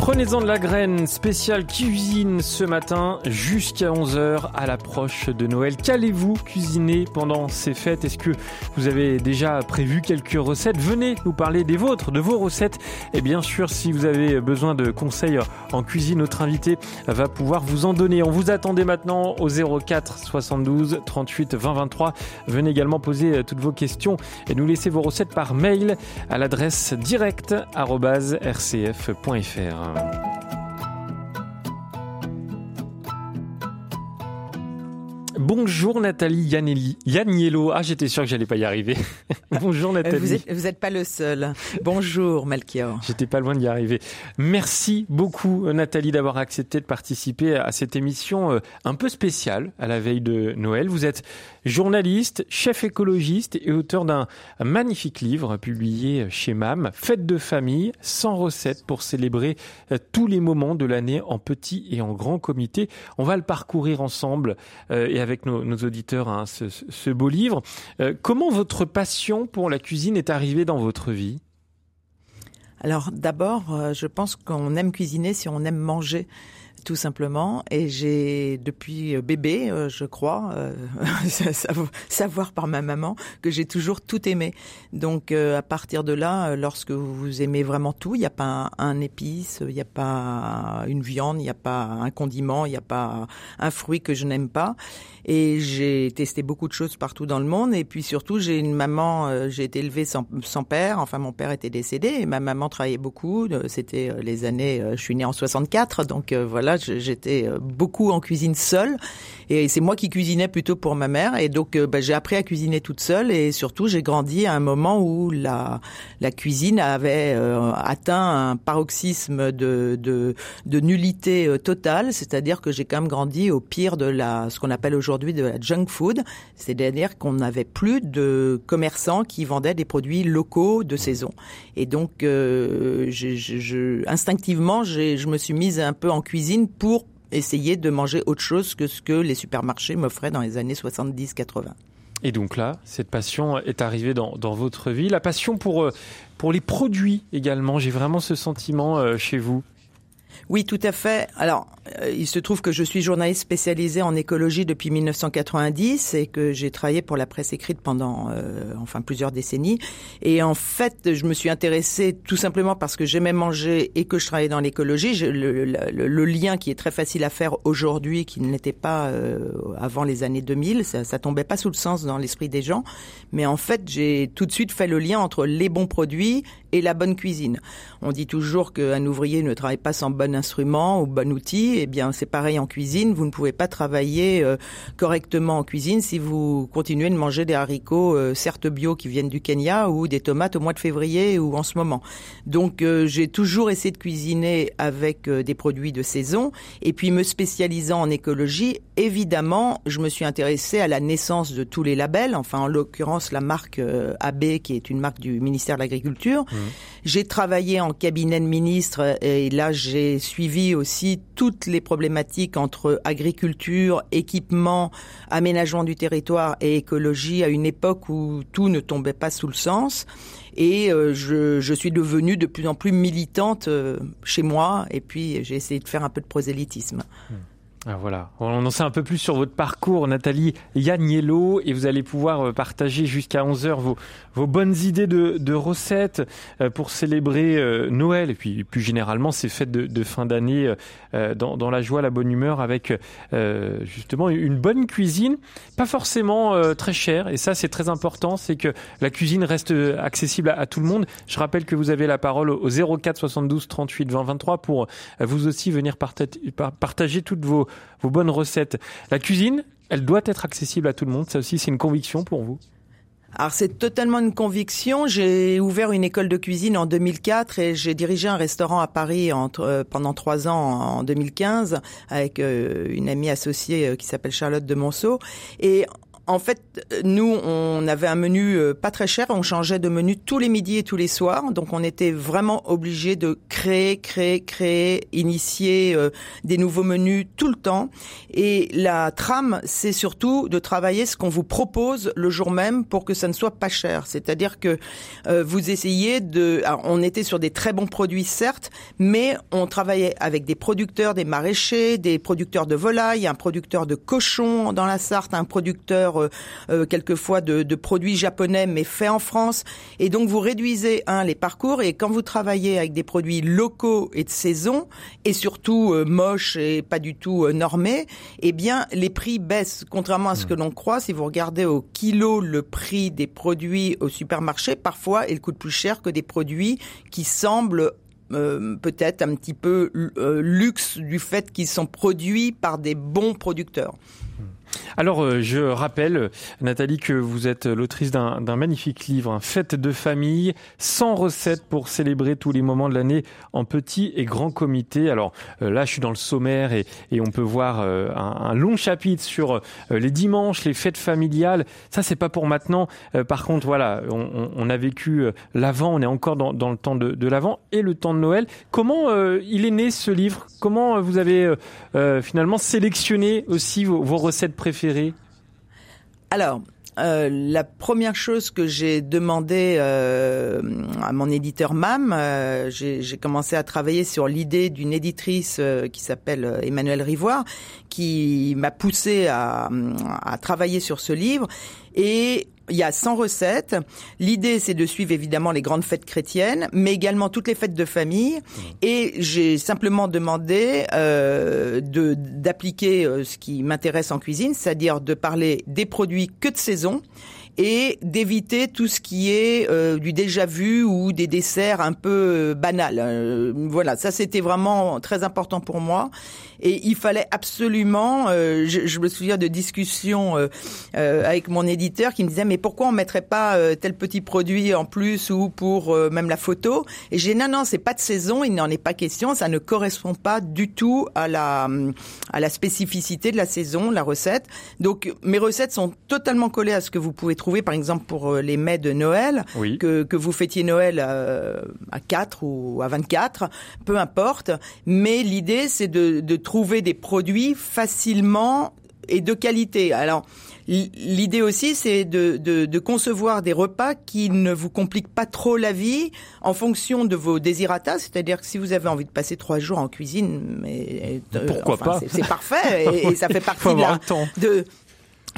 Prenez-en de la graine spéciale cuisine ce matin jusqu'à 11h à l'approche de Noël. Qu'allez-vous cuisiner pendant ces fêtes? Est-ce que vous avez déjà prévu quelques recettes? Venez nous parler des vôtres, de vos recettes. Et bien sûr, si vous avez besoin de conseils en cuisine, notre invité va pouvoir vous en donner. On vous attendait maintenant au 04 72 38 20 23. Venez également poser toutes vos questions et nous laisser vos recettes par mail à l'adresse Bonjour Nathalie Yanelli. Yaniello. Ah, j'étais sûr que j'allais pas y arriver. Bonjour Nathalie. Vous êtes, vous êtes pas le seul. Bonjour Melchior. J'étais pas loin d'y arriver. Merci beaucoup Nathalie d'avoir accepté de participer à cette émission euh, un peu spéciale à la veille de Noël. Vous êtes journaliste, chef écologiste et auteur d'un magnifique livre publié chez MAM, Fête de famille, sans recettes pour célébrer euh, tous les moments de l'année en petit et en grand comité. On va le parcourir ensemble euh, et avec nos, nos auditeurs hein, ce, ce, beau livre. Euh, comment votre passion pour la cuisine est arrivée dans votre vie? Alors d'abord, je pense qu'on aime cuisiner si on aime manger tout simplement. Et j'ai, depuis euh, bébé, euh, je crois, euh, savoir par ma maman, que j'ai toujours tout aimé. Donc à partir de là, lorsque vous aimez vraiment tout, il n'y a pas un, épice, il n'y a pas une viande, il n'y a pas un condiment, il n'y a pas un fruit que je n'aime pas. Et j'ai testé beaucoup de choses partout dans le monde. Et puis surtout, j'ai une maman, j'ai été élevée sans, sans, père. Enfin, mon père était décédé et ma maman travaillait beaucoup. C'était les années, je suis née en 64, donc voilà j'étais euh, beaucoup en cuisine seule. Et c'est moi qui cuisinais plutôt pour ma mère. Et donc euh, bah, j'ai appris à cuisiner toute seule. Et surtout j'ai grandi à un moment où la cuisine avait euh, atteint un paroxysme de nullité totale, c'est-à-dire que j'ai quand même grandi au pire de la ce qu'on appelle aujourd'hui de la junk food, c'est-à-dire qu'on n'avait plus de commerçants qui vendaient des produits locaux de saison. Et donc je, je, instinctivement je me suis mise un peu en cuisine pour essayer de manger autre chose que ce que les supermarchés m'offraient dans les années 70-80. Et donc là, cette passion est arrivée dans, dans, votre vie. La passion pour, euh, pour les produits également. J'ai vraiment ce sentiment euh, chez vous. Oui, tout à fait. Alors, euh, il se trouve que je suis journaliste spécialisée en écologie depuis 1990 et que j'ai travaillé pour la presse écrite pendant euh, enfin plusieurs décennies. Et en fait, je me suis intéressée tout simplement parce que j'aimais manger et que je travaillais dans l'écologie. Le, lien qui est très facile à faire aujourd'hui, qui n'était pas euh, avant les années 2000, ça, ça tombait pas sous le sens dans l'esprit des gens. Mais en fait, j'ai tout de suite fait le lien entre les bons produits et la bonne cuisine. On dit toujours qu'un ouvrier ne travaille pas sans bon instrument ou bon outil. Eh bien, c'est pareil en cuisine. Vous ne pouvez pas travailler euh, correctement en cuisine si vous continuez de manger des haricots, euh, certes bio, qui viennent du Kenya, ou des tomates au mois de février ou en ce moment. Donc, euh, j'ai toujours essayé de cuisiner avec des produits de saison. Et puis, me spécialisant en écologie, évidemment, je me suis intéressée à la naissance de tous les labels. Enfin, en l'occurrence, la marque AB, qui est une marque du ministère de l'Agriculture. Mmh. J'ai travaillé en cabinet de ministre et là, j'ai suivi aussi toutes les problématiques entre agriculture, équipement, aménagement du territoire et écologie à une époque où tout ne tombait pas sous le sens. Et euh, je, je, suis devenue de plus en plus militante euh, chez moi et puis j'ai essayé de faire un peu de prosélytisme. Hmm. Ah, voilà, on en sait un peu plus sur votre parcours, Nathalie Yaniello, et vous allez pouvoir euh, partager jusqu'à 11h vos, vos bonnes idées de, de recettes euh, pour célébrer euh, Noël, et puis plus généralement ces fêtes de, de fin d'année dans, dans, la joie, la bonne humeur, avec justement une bonne cuisine, pas forcément très chère, et ça c'est très important, c'est que la cuisine reste accessible à, à, tout le monde. Je rappelle que vous avez la parole au 04 72 38 20 23 pour vous aussi venir partager toutes vos vos bonnes recettes. La cuisine, elle doit être accessible à tout le monde. Ça aussi, c'est une conviction pour vous alors c'est totalement une conviction. J'ai ouvert une école de cuisine en 2004 et j'ai dirigé un restaurant à Paris entre, euh, pendant trois ans en 2015 avec euh, une amie associée euh, qui s'appelle Charlotte de Monceau. Et en fait, nous, on avait un menu euh, pas très cher. On changeait de menu tous les midis et tous les soirs. Donc, on était vraiment obligé de créer, créer, créer, initier euh, des nouveaux menus tout le temps. Et la trame, c'est surtout de travailler ce qu'on vous propose le jour même pour que ça ne soit pas cher. C'est-à-dire que euh, vous essayez de... on était sur des très bons produits, certes, mais on travaillait avec des producteurs, des maraîchers, des producteurs de volailles, un producteur de cochons dans la Sarthe, un producteur euh, euh, quelquefois de, de, produits japonais mais faits en France. Et donc vous réduisez un les parcours et quand vous travaillez avec des produits locaux et de saison et surtout euh, moches et pas du tout normés, eh bien les prix baissent. Contrairement à ce que l'on croit, si vous regardez au kilo le prix des produits au supermarché, parfois il coûte plus cher que des produits qui semblent peut-être un petit peu luxe du fait qu'ils sont produits par des bons producteurs. Alors, euh, je rappelle, Nathalie, que vous êtes l'autrice d'un magnifique livre, un Fête de famille, 100 recettes pour célébrer tous les moments de l'année en petit et grand comité. Alors euh, là, je suis dans le sommaire et, on peut voir euh, un, long chapitre sur les dimanches, les fêtes familiales. Ça, c'est pas pour maintenant. par contre, voilà, on, a vécu l'avant, on est encore dans, le temps de, l'avant et le temps de Noël. Comment il est né ce livre? Comment vous avez finalement sélectionné aussi vos, vos recettes? Préféré Alors, euh, la première chose que j'ai demandé euh, à mon éditeur MAM, euh, j'ai commencé à travailler sur l'idée d'une éditrice qui s'appelle Emmanuelle Rivoire, qui m'a poussé à, à, travailler sur ce livre. Et il y a 100 recettes. L'idée, c'est de suivre évidemment les grandes fêtes chrétiennes, mais également toutes les fêtes de famille. Mmh. Et j'ai simplement demandé euh, de d'appliquer euh, ce qui m'intéresse en cuisine, c'est-à-dire de parler des produits que de saison et d'éviter tout ce qui est euh, du déjà vu ou des desserts un peu euh, banals. Euh, voilà, ça c'était vraiment très important pour moi. Et il fallait absolument, je, je, me souviens de discussions avec mon éditeur qui me disait mais pourquoi on mettrait pas tel petit produit en plus ou pour même la photo? Et j'ai non non c'est pas de saison, il n'en est pas question, ça ne correspond pas du tout à la à la spécificité de la saison, la recette. Donc mes recettes sont totalement collées à ce que vous pouvez trouver, par exemple, pour euh, les mets de Noël, que, que vous fêtiez Noël euh, à 4 ou à 24, peu importe. Mais l'idée, c'est de, de trouver des produits facilement et de qualité. Alors, l'idée aussi, c'est de, de, de, concevoir des repas qui ne vous compliquent pas trop la vie en fonction de vos désirata. C'est-à-dire que si vous avez envie de passer trois jours en cuisine, mais, euh, pourquoi pas C'est parfait et, ça fait partie de, la, de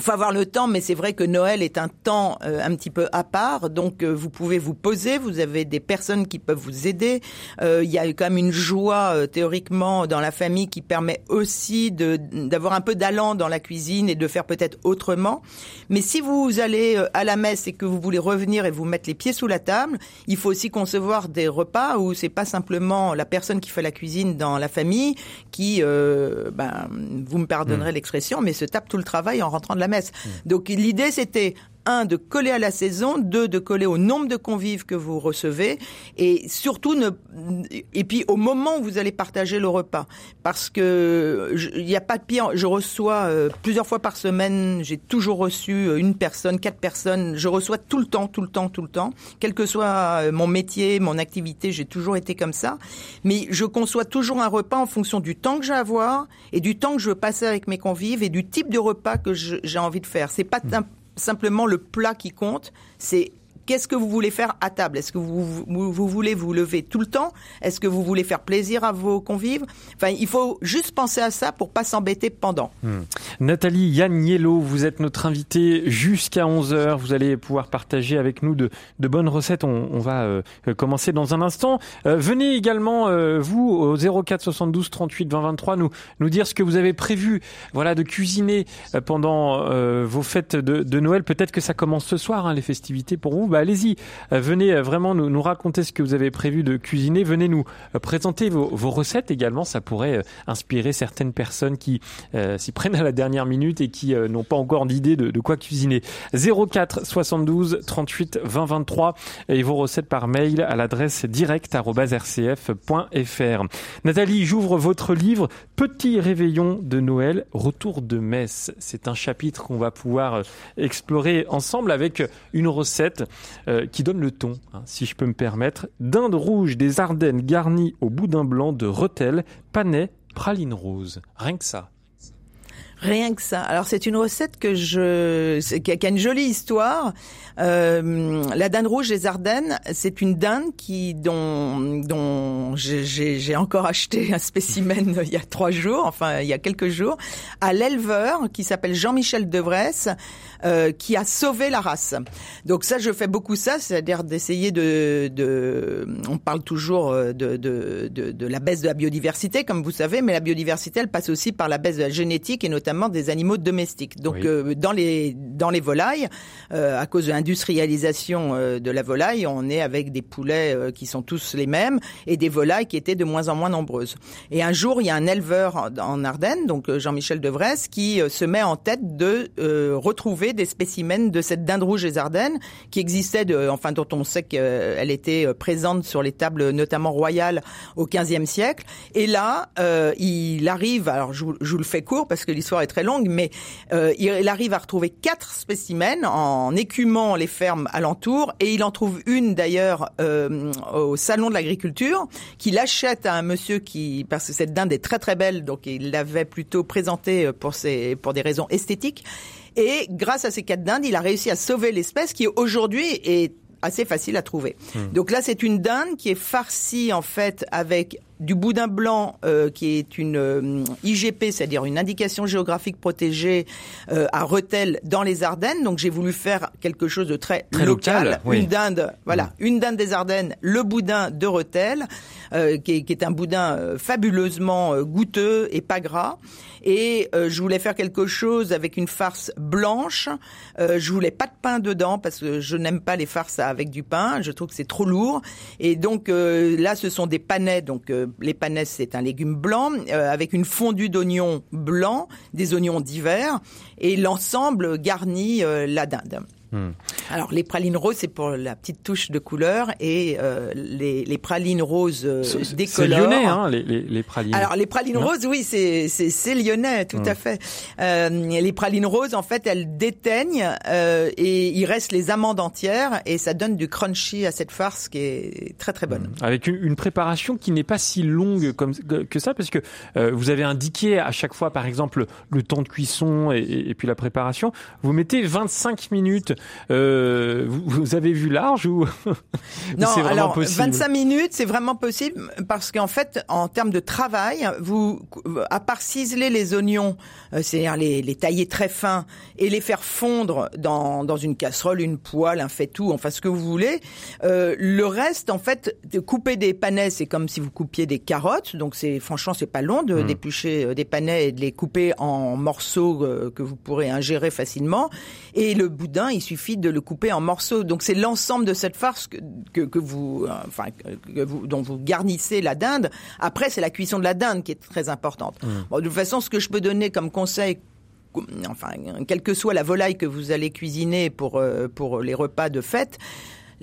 faut avoir le temps, mais c'est vrai que Noël est un temps euh, un petit peu à part, donc euh, vous pouvez vous poser, vous avez des personnes qui peuvent vous aider. Euh, il y a quand même une joie théoriquement dans la famille qui permet aussi de d'avoir un peu d'allant dans la cuisine et de faire peut-être autrement. Mais si vous allez à la messe et que vous voulez revenir et vous mettre les pieds sous la table, il faut aussi concevoir des repas où c'est pas simplement la personne qui fait la cuisine dans la famille qui, ben, vous me pardonnerez mmh. l'expression, mais se tape tout le travail en rentrant de la messe. Mmh. Donc l'idée c'était un, de coller à la saison, deux, de coller au nombre de convives que vous recevez, et surtout ne, et puis au moment où vous allez partager le repas, parce que il n'y a pas de pire. Je reçois euh, plusieurs fois par semaine, j'ai toujours reçu euh, une personne, quatre personnes. Je reçois tout le temps, tout le temps, tout le temps, quel que soit euh, mon métier, mon activité, j'ai toujours été comme ça. Mais je conçois toujours un repas en fonction du temps que j'ai à avoir et du temps que je veux passer avec mes convives et du type de repas que j'ai envie de faire. C'est pas mmh simplement le plat qui compte, c'est Qu'est-ce que vous voulez faire à table? Est-ce que vous, vous, voulez vous lever tout le temps? Est-ce que vous voulez faire plaisir à vos convives? Enfin, il faut juste penser à ça pour pas s'embêter pendant. Hmm. Nathalie Yann Yello, vous êtes notre invitée jusqu'à 11h. Vous allez pouvoir partager avec nous de, de bonnes recettes. On, va euh, commencer dans un instant. Euh, venez également, euh, vous, au 04 72 38 20 23, nous, nous dire ce que vous avez prévu voilà, de cuisiner pendant vos fêtes de, de Noël. Peut-être que ça commence ce soir, hein, les festivités pour vous bah allez-y, venez vraiment nous, raconter ce que vous avez prévu de cuisiner. Venez nous présenter vos, recettes également. Ça pourrait inspirer certaines personnes qui s'y prennent à la dernière minute et qui n'ont pas encore d'idée de, de, quoi cuisiner. 04 72 38 20 23 et vos recettes par mail à l'adresse direct@rcf.fr. Nathalie, j'ouvre votre livre Petit réveillon de Noël, retour de messe. C'est un chapitre qu'on va pouvoir euh, explorer ensemble avec une recette euh, qui donne le ton, hein, si je peux me permettre. Dinde rouge des Ardennes garnie au boudin blanc de Rethel, panais, praline rose. Rien que ça. Rien que ça. Alors c'est une recette que je qui a, une jolie histoire. Euh, la dinde rouge des Ardennes, c'est une dinde qui dont dont j'ai encore acheté un spécimen il y a trois jours, enfin il y a quelques jours, à l'éleveur qui s'appelle Jean-Michel Devresse, euh, qui a sauvé la race. Donc ça, je fais beaucoup ça, c'est-à-dire d'essayer de, de, on parle toujours euh, de, de, de, de la baisse de la biodiversité, comme vous savez, mais la biodiversité, elle passe aussi par la baisse de la génétique et notamment des animaux domestiques. Donc euh, dans les dans les volailles, euh, à cause de l'industrialisation euh, de la volaille, on est avec des poulets qui sont tous les mêmes et des volailles qui étaient de moins en moins nombreuses. Et un jour, il y a un éleveur en Ardennes, donc Jean-Michel Devresse, qui se met en tête de retrouver des spécimens de cette dinde rouge des Ardennes qui existait, de, enfin dont on sait qu'elle était présente sur les tables notamment royales au XVe siècle. Et là, il arrive, alors je, vous le fais court parce que l'histoire est très longue, mais euh, il arrive à retrouver quatre spécimens en écumant les fermes alentours, et il en trouve une d'ailleurs euh, au salon de l'agriculture, qu'il achète à un monsieur qui, parce que cette dinde est très très belle, donc il l'avait plutôt présentée pour ses, pour des raisons esthétiques. Et grâce à ces quatre dindes, il a réussi à sauver l'espèce qui aujourd'hui est assez facile à trouver. Hmm. Donc là, c'est une dinde qui est farcie en fait avec du boudin blanc euh, qui est une euh, IGP, c'est-à-dire une indication géographique protégée euh, à Rethel dans les Ardennes. Donc j'ai voulu faire quelque chose de très, local, une dinde, voilà, mm. une dinde des Ardennes, le boudin de Rethel, qui est, qui, est, un boudin fabuleusement goûteux et pas gras. Et je voulais faire quelque chose avec une farce blanche. je voulais pas de pain dedans parce que je n'aime pas les farces avec du pain. Je trouve que c'est trop lourd. Et donc là, ce sont des panais, donc les c'est un légume blanc euh, avec une fondue d'oignons blancs, des oignons divers et l'ensemble garnit euh, la dinde. Hmm. Alors les pralines roses, c'est pour la petite touche de couleur et euh, les, les, pralines roses euh, C'est lyonnais, hein, les, les, les, pralines. Alors les pralines roses, oui, c'est c'est lyonnais, tout à hmm. fait. Euh, les pralines roses, en fait, elles déteignent euh, et il reste les amandes entières et ça donne du crunchy à cette farce qui est très très bonne. Hmm. Avec une, préparation qui n'est pas si longue comme que ça, parce que euh, vous avez indiqué à chaque fois, par exemple, le temps de cuisson et, et puis la préparation. Vous mettez 25 minutes euh, vous, avez vu large ou Non, alors 25 minutes, c'est vraiment possible parce qu'en fait, en termes de travail, vous, à part ciseler les oignons, euh, c'est-à-dire les, les, tailler très fins et les faire fondre dans, dans une casserole, une poêle, un fait-tout, enfin ce que vous voulez, euh, le reste, en fait, de couper des panais, c'est comme si vous coupiez des carottes, donc c'est franchement c'est pas long de mmh. d'éplucher des panais et de les couper en morceaux que vous pourrez ingérer facilement. Et le boudin, il suffit de le couper en morceaux. Donc c'est l'ensemble de cette farce que, que, vous, euh, enfin, que vous, dont vous garnissez la dinde. Après, c'est la cuisson de la dinde qui est très importante. Mmh. de toute façon, ce que je peux donner comme conseil enfin, quelle que soit la volaille que vous allez cuisiner pour, euh, pour les repas de fête,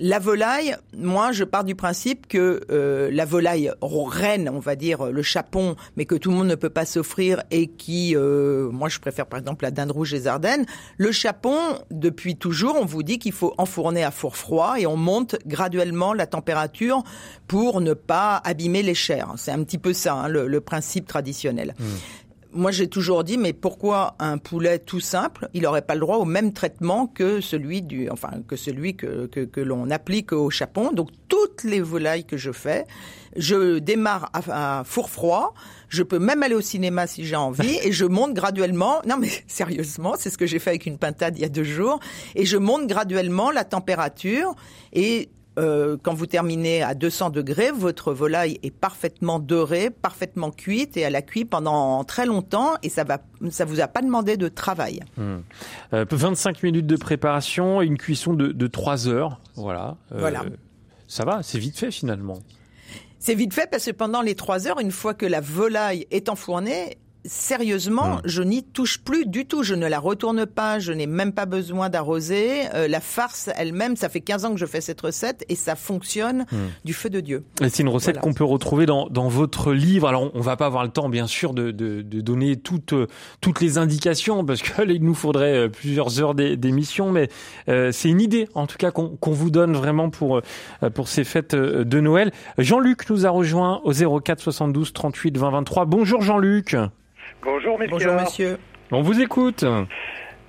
la volaille, moi, je pars du principe que euh, la volaille reine, on va dire le chapon, mais que tout le monde ne peut pas s'offrir et qui, euh, moi, je préfère par exemple la dinde rouge des Ardennes. Le chapon, depuis toujours, on vous dit qu'il faut enfourner à four froid et on monte graduellement la température pour ne pas abîmer les chairs. C'est un petit peu ça, hein, le, principe traditionnel. Mmh moi j'ai toujours dit mais pourquoi un poulet tout simple il n'aurait pas le droit au même traitement que celui du enfin que celui que que, que l'on applique au chapon donc toutes les volailles que je fais je démarre à, four froid je peux même aller au cinéma si j'ai envie et je monte graduellement. Non mais sérieusement c'est ce que j'ai fait avec une pintade il y a deux jours et je monte graduellement la température et euh, quand vous terminez à 200 degrés, votre volaille est parfaitement dorée, parfaitement cuite et elle a cuit pendant très longtemps et ça va, ça vous a pas demandé de travail. 25 hmm. minutes de préparation, une cuisson de, de 3 heures, voilà. voilà. Ça va, c'est vite fait finalement. C'est vite fait parce que pendant les trois heures, une fois que la volaille est enfournée, sérieusement, hmm. je n'y touche plus du tout. Je ne la retourne pas, je n'ai même pas besoin d'arroser. Euh, la farce elle-même, ça fait 15 ans que je fais cette recette et ça fonctionne hmm. du feu de Dieu. C'est une recette qu'on peut retrouver dans, dans, votre livre. Alors, on va pas avoir le temps, bien sûr, de, de, de donner toutes, toutes les indications parce qu'il nous faudrait euh, plusieurs heures d'émission, mais euh, c'est une idée, en tout cas, qu'on vous donne vraiment pour, pour ces fêtes de Noël. Jean-Luc nous a rejoint au 04 72 38 20 23. Bonjour Jean-Luc. Bonjour, Bonjour, monsieur. On vous écoute.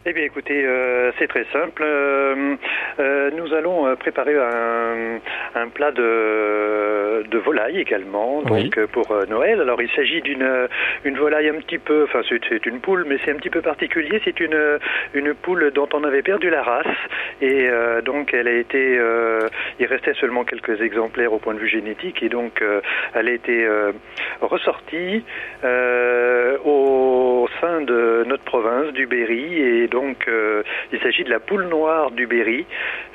Eh bien, écoutez, euh, c'est très simple. Euh, euh, nous allons préparer un, un plat de, de, volaille également, donc pour Noël. Alors, il s'agit d'une une volaille un petit peu, enfin, c'est une poule, mais c'est un petit peu particulier. C'est une une poule dont on avait perdu la race et donc elle a été, il restait seulement quelques exemplaires au point de vue génétique et donc elle a été ressortie au sein de notre province du Berry et donc euh, il s'agit de la poule noire du Berry.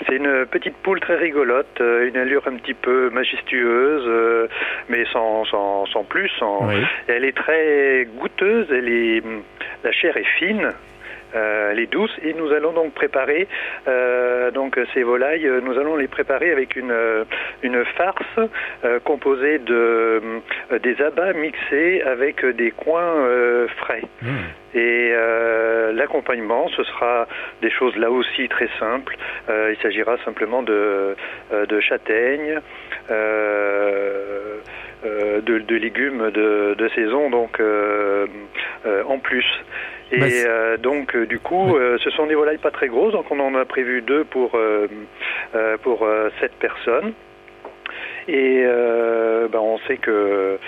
C'est une petite poule très rigolote, euh, une allure un petit peu majestueuse, euh, mais sans, sans, sans plus. Elle est très goûteuse, elle est, la chair est fine. Euh, les douces. Et nous allons donc préparer euh, donc ces volailles nous allons les préparer avec une une farce composée de des abats mixés avec des coins frais. Mmh. et l'accompagnement ce sera des choses là aussi très simples. Il s'agira simplement de de châtaignes de, de, légumes de, de saison donc en plus et bah, euh, donc euh, du coup, euh, ce sont des volailles pas très grosses, donc on en a prévu deux pour pour sept personnes. Et ben, on sait que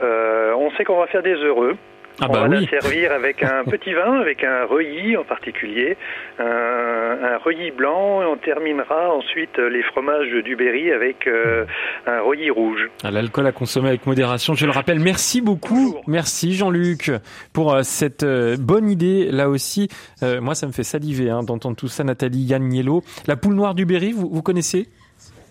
on sait qu'on va faire des heureux. Ah on bah va la servir avec un petit vin, avec un reuilly en particulier, un, un reuilly blanc, et on terminera ensuite les fromages du Berry avec euh, un reuilly rouge. Ah, l'alcool à consommer avec modération, je le rappelle. Merci beaucoup, merci Jean-Luc pour euh, cette euh, bonne idée là aussi. moi, ça me fait saliver hein, d'entendre tout ça, Nathalie Yannello. La poule noire du Berry, vous, vous connaissez?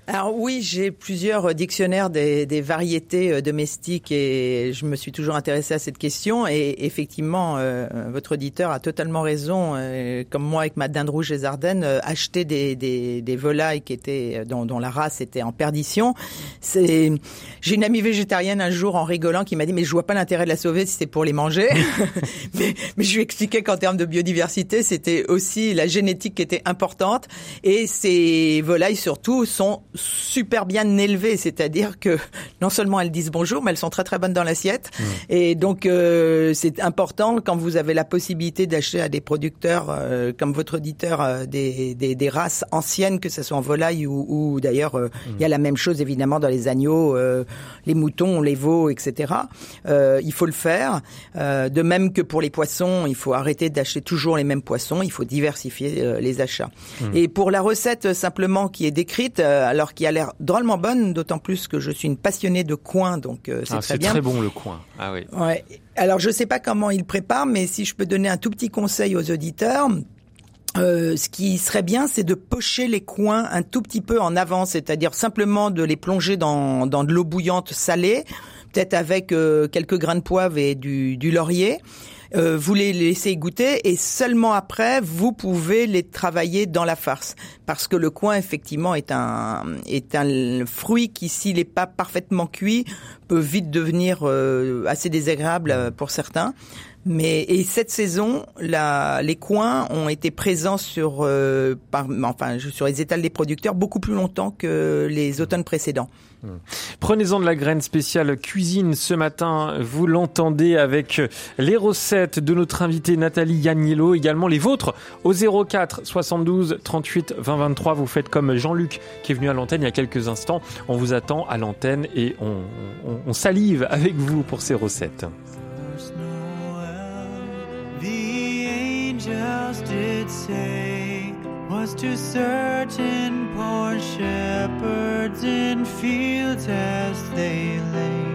Alors oui, j'ai plusieurs dictionnaires des, des, variétés euh, domestiques et je me suis toujours intéressée à cette question. Et effectivement, euh, votre auditeur a totalement raison. Euh, comme moi, avec ma dinde rouge des Ardennes, acheter des, des, des, volailles qui étaient dont, dont, la race était en perdition. C'est j'ai une amie végétarienne un jour en rigolant qui m'a dit mais je vois pas l'intérêt de la sauver si c'est pour les manger. mais, mais, je lui ai expliqué qu'en termes de biodiversité, c'était aussi la génétique qui était importante et ces volailles surtout sont super bien élevées, c'est-à-dire que non seulement elles disent bonjour, mais elles sont très très bonnes dans l'assiette. Mmh. Et donc euh, c'est important quand vous avez la possibilité d'acheter à des producteurs euh, comme votre auditeur euh, des, des, des, races anciennes, que ce soit en volaille ou, ou d'ailleurs mmh. il y a la même chose évidemment dans les agneaux, les moutons, les veaux, etc. il faut le faire. de même que pour les poissons, il faut arrêter d'acheter toujours les mêmes poissons. Il faut diversifier les achats. Mmh. Et pour la recette simplement qui est décrite, alors qui a l'air drôlement bonne, d'autant plus que je suis une passionnée de coin, donc euh, c'est ah, très bien. C'est très bon le coin. Ah oui. Ouais. Alors je sais pas comment il prépare, mais si je peux donner un tout petit conseil aux auditeurs. Euh, ce qui serait bien, c'est de pocher les coins un tout petit peu en avant, c'est-à-dire simplement de les plonger dans, dans de l'eau bouillante salée, peut-être avec euh, quelques grains de poivre et du, du laurier. Euh, vous les laissez goûter et seulement après vous pouvez les travailler dans la farce parce que le coin effectivement est un est un fruit qui s'il n'est pas parfaitement cuit peut vite devenir euh, assez désagréable euh, pour certains. Mais et cette saison, les coins ont été présents sur, par, enfin, sur les étals des producteurs beaucoup plus longtemps que les automnes précédents. Prenez-en de la graine spéciale cuisine ce matin. Vous l'entendez avec les recettes de notre invité Nathalie Yagnello, également les vôtres au 04 72 38 20 23. Vous faites comme Jean-Luc qui est venu à l'antenne il y a quelques instants. On vous attend à l'antenne et on salive avec vous pour ces recettes. Was to certain poor shepherds in fields as they lay,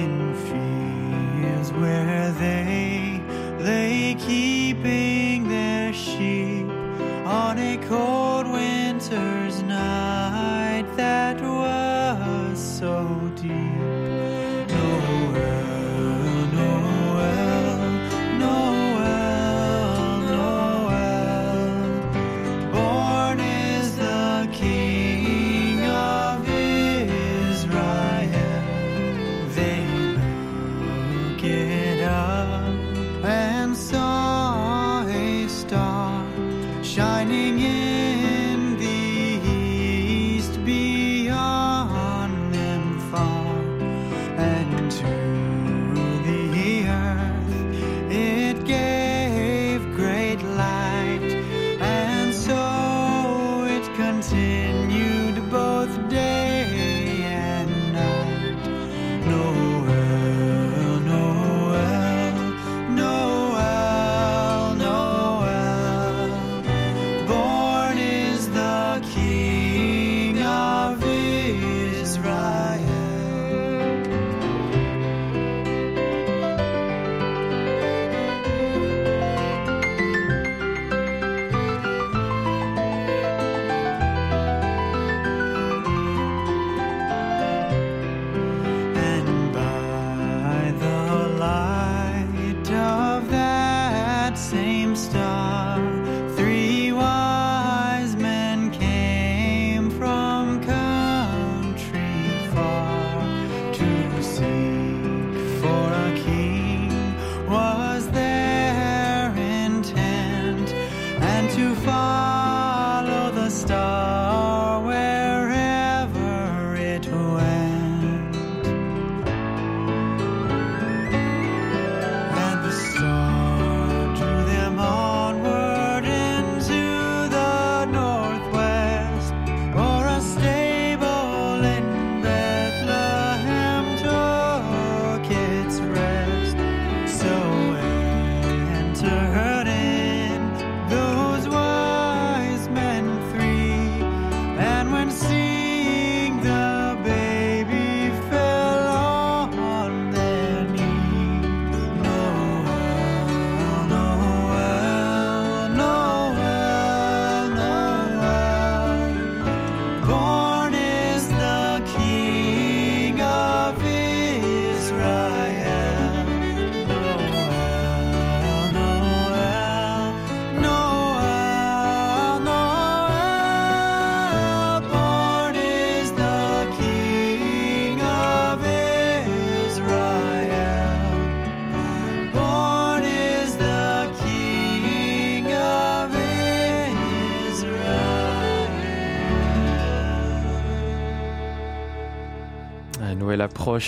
in fields where they lay keeping their sheep on a cold winter's night that was so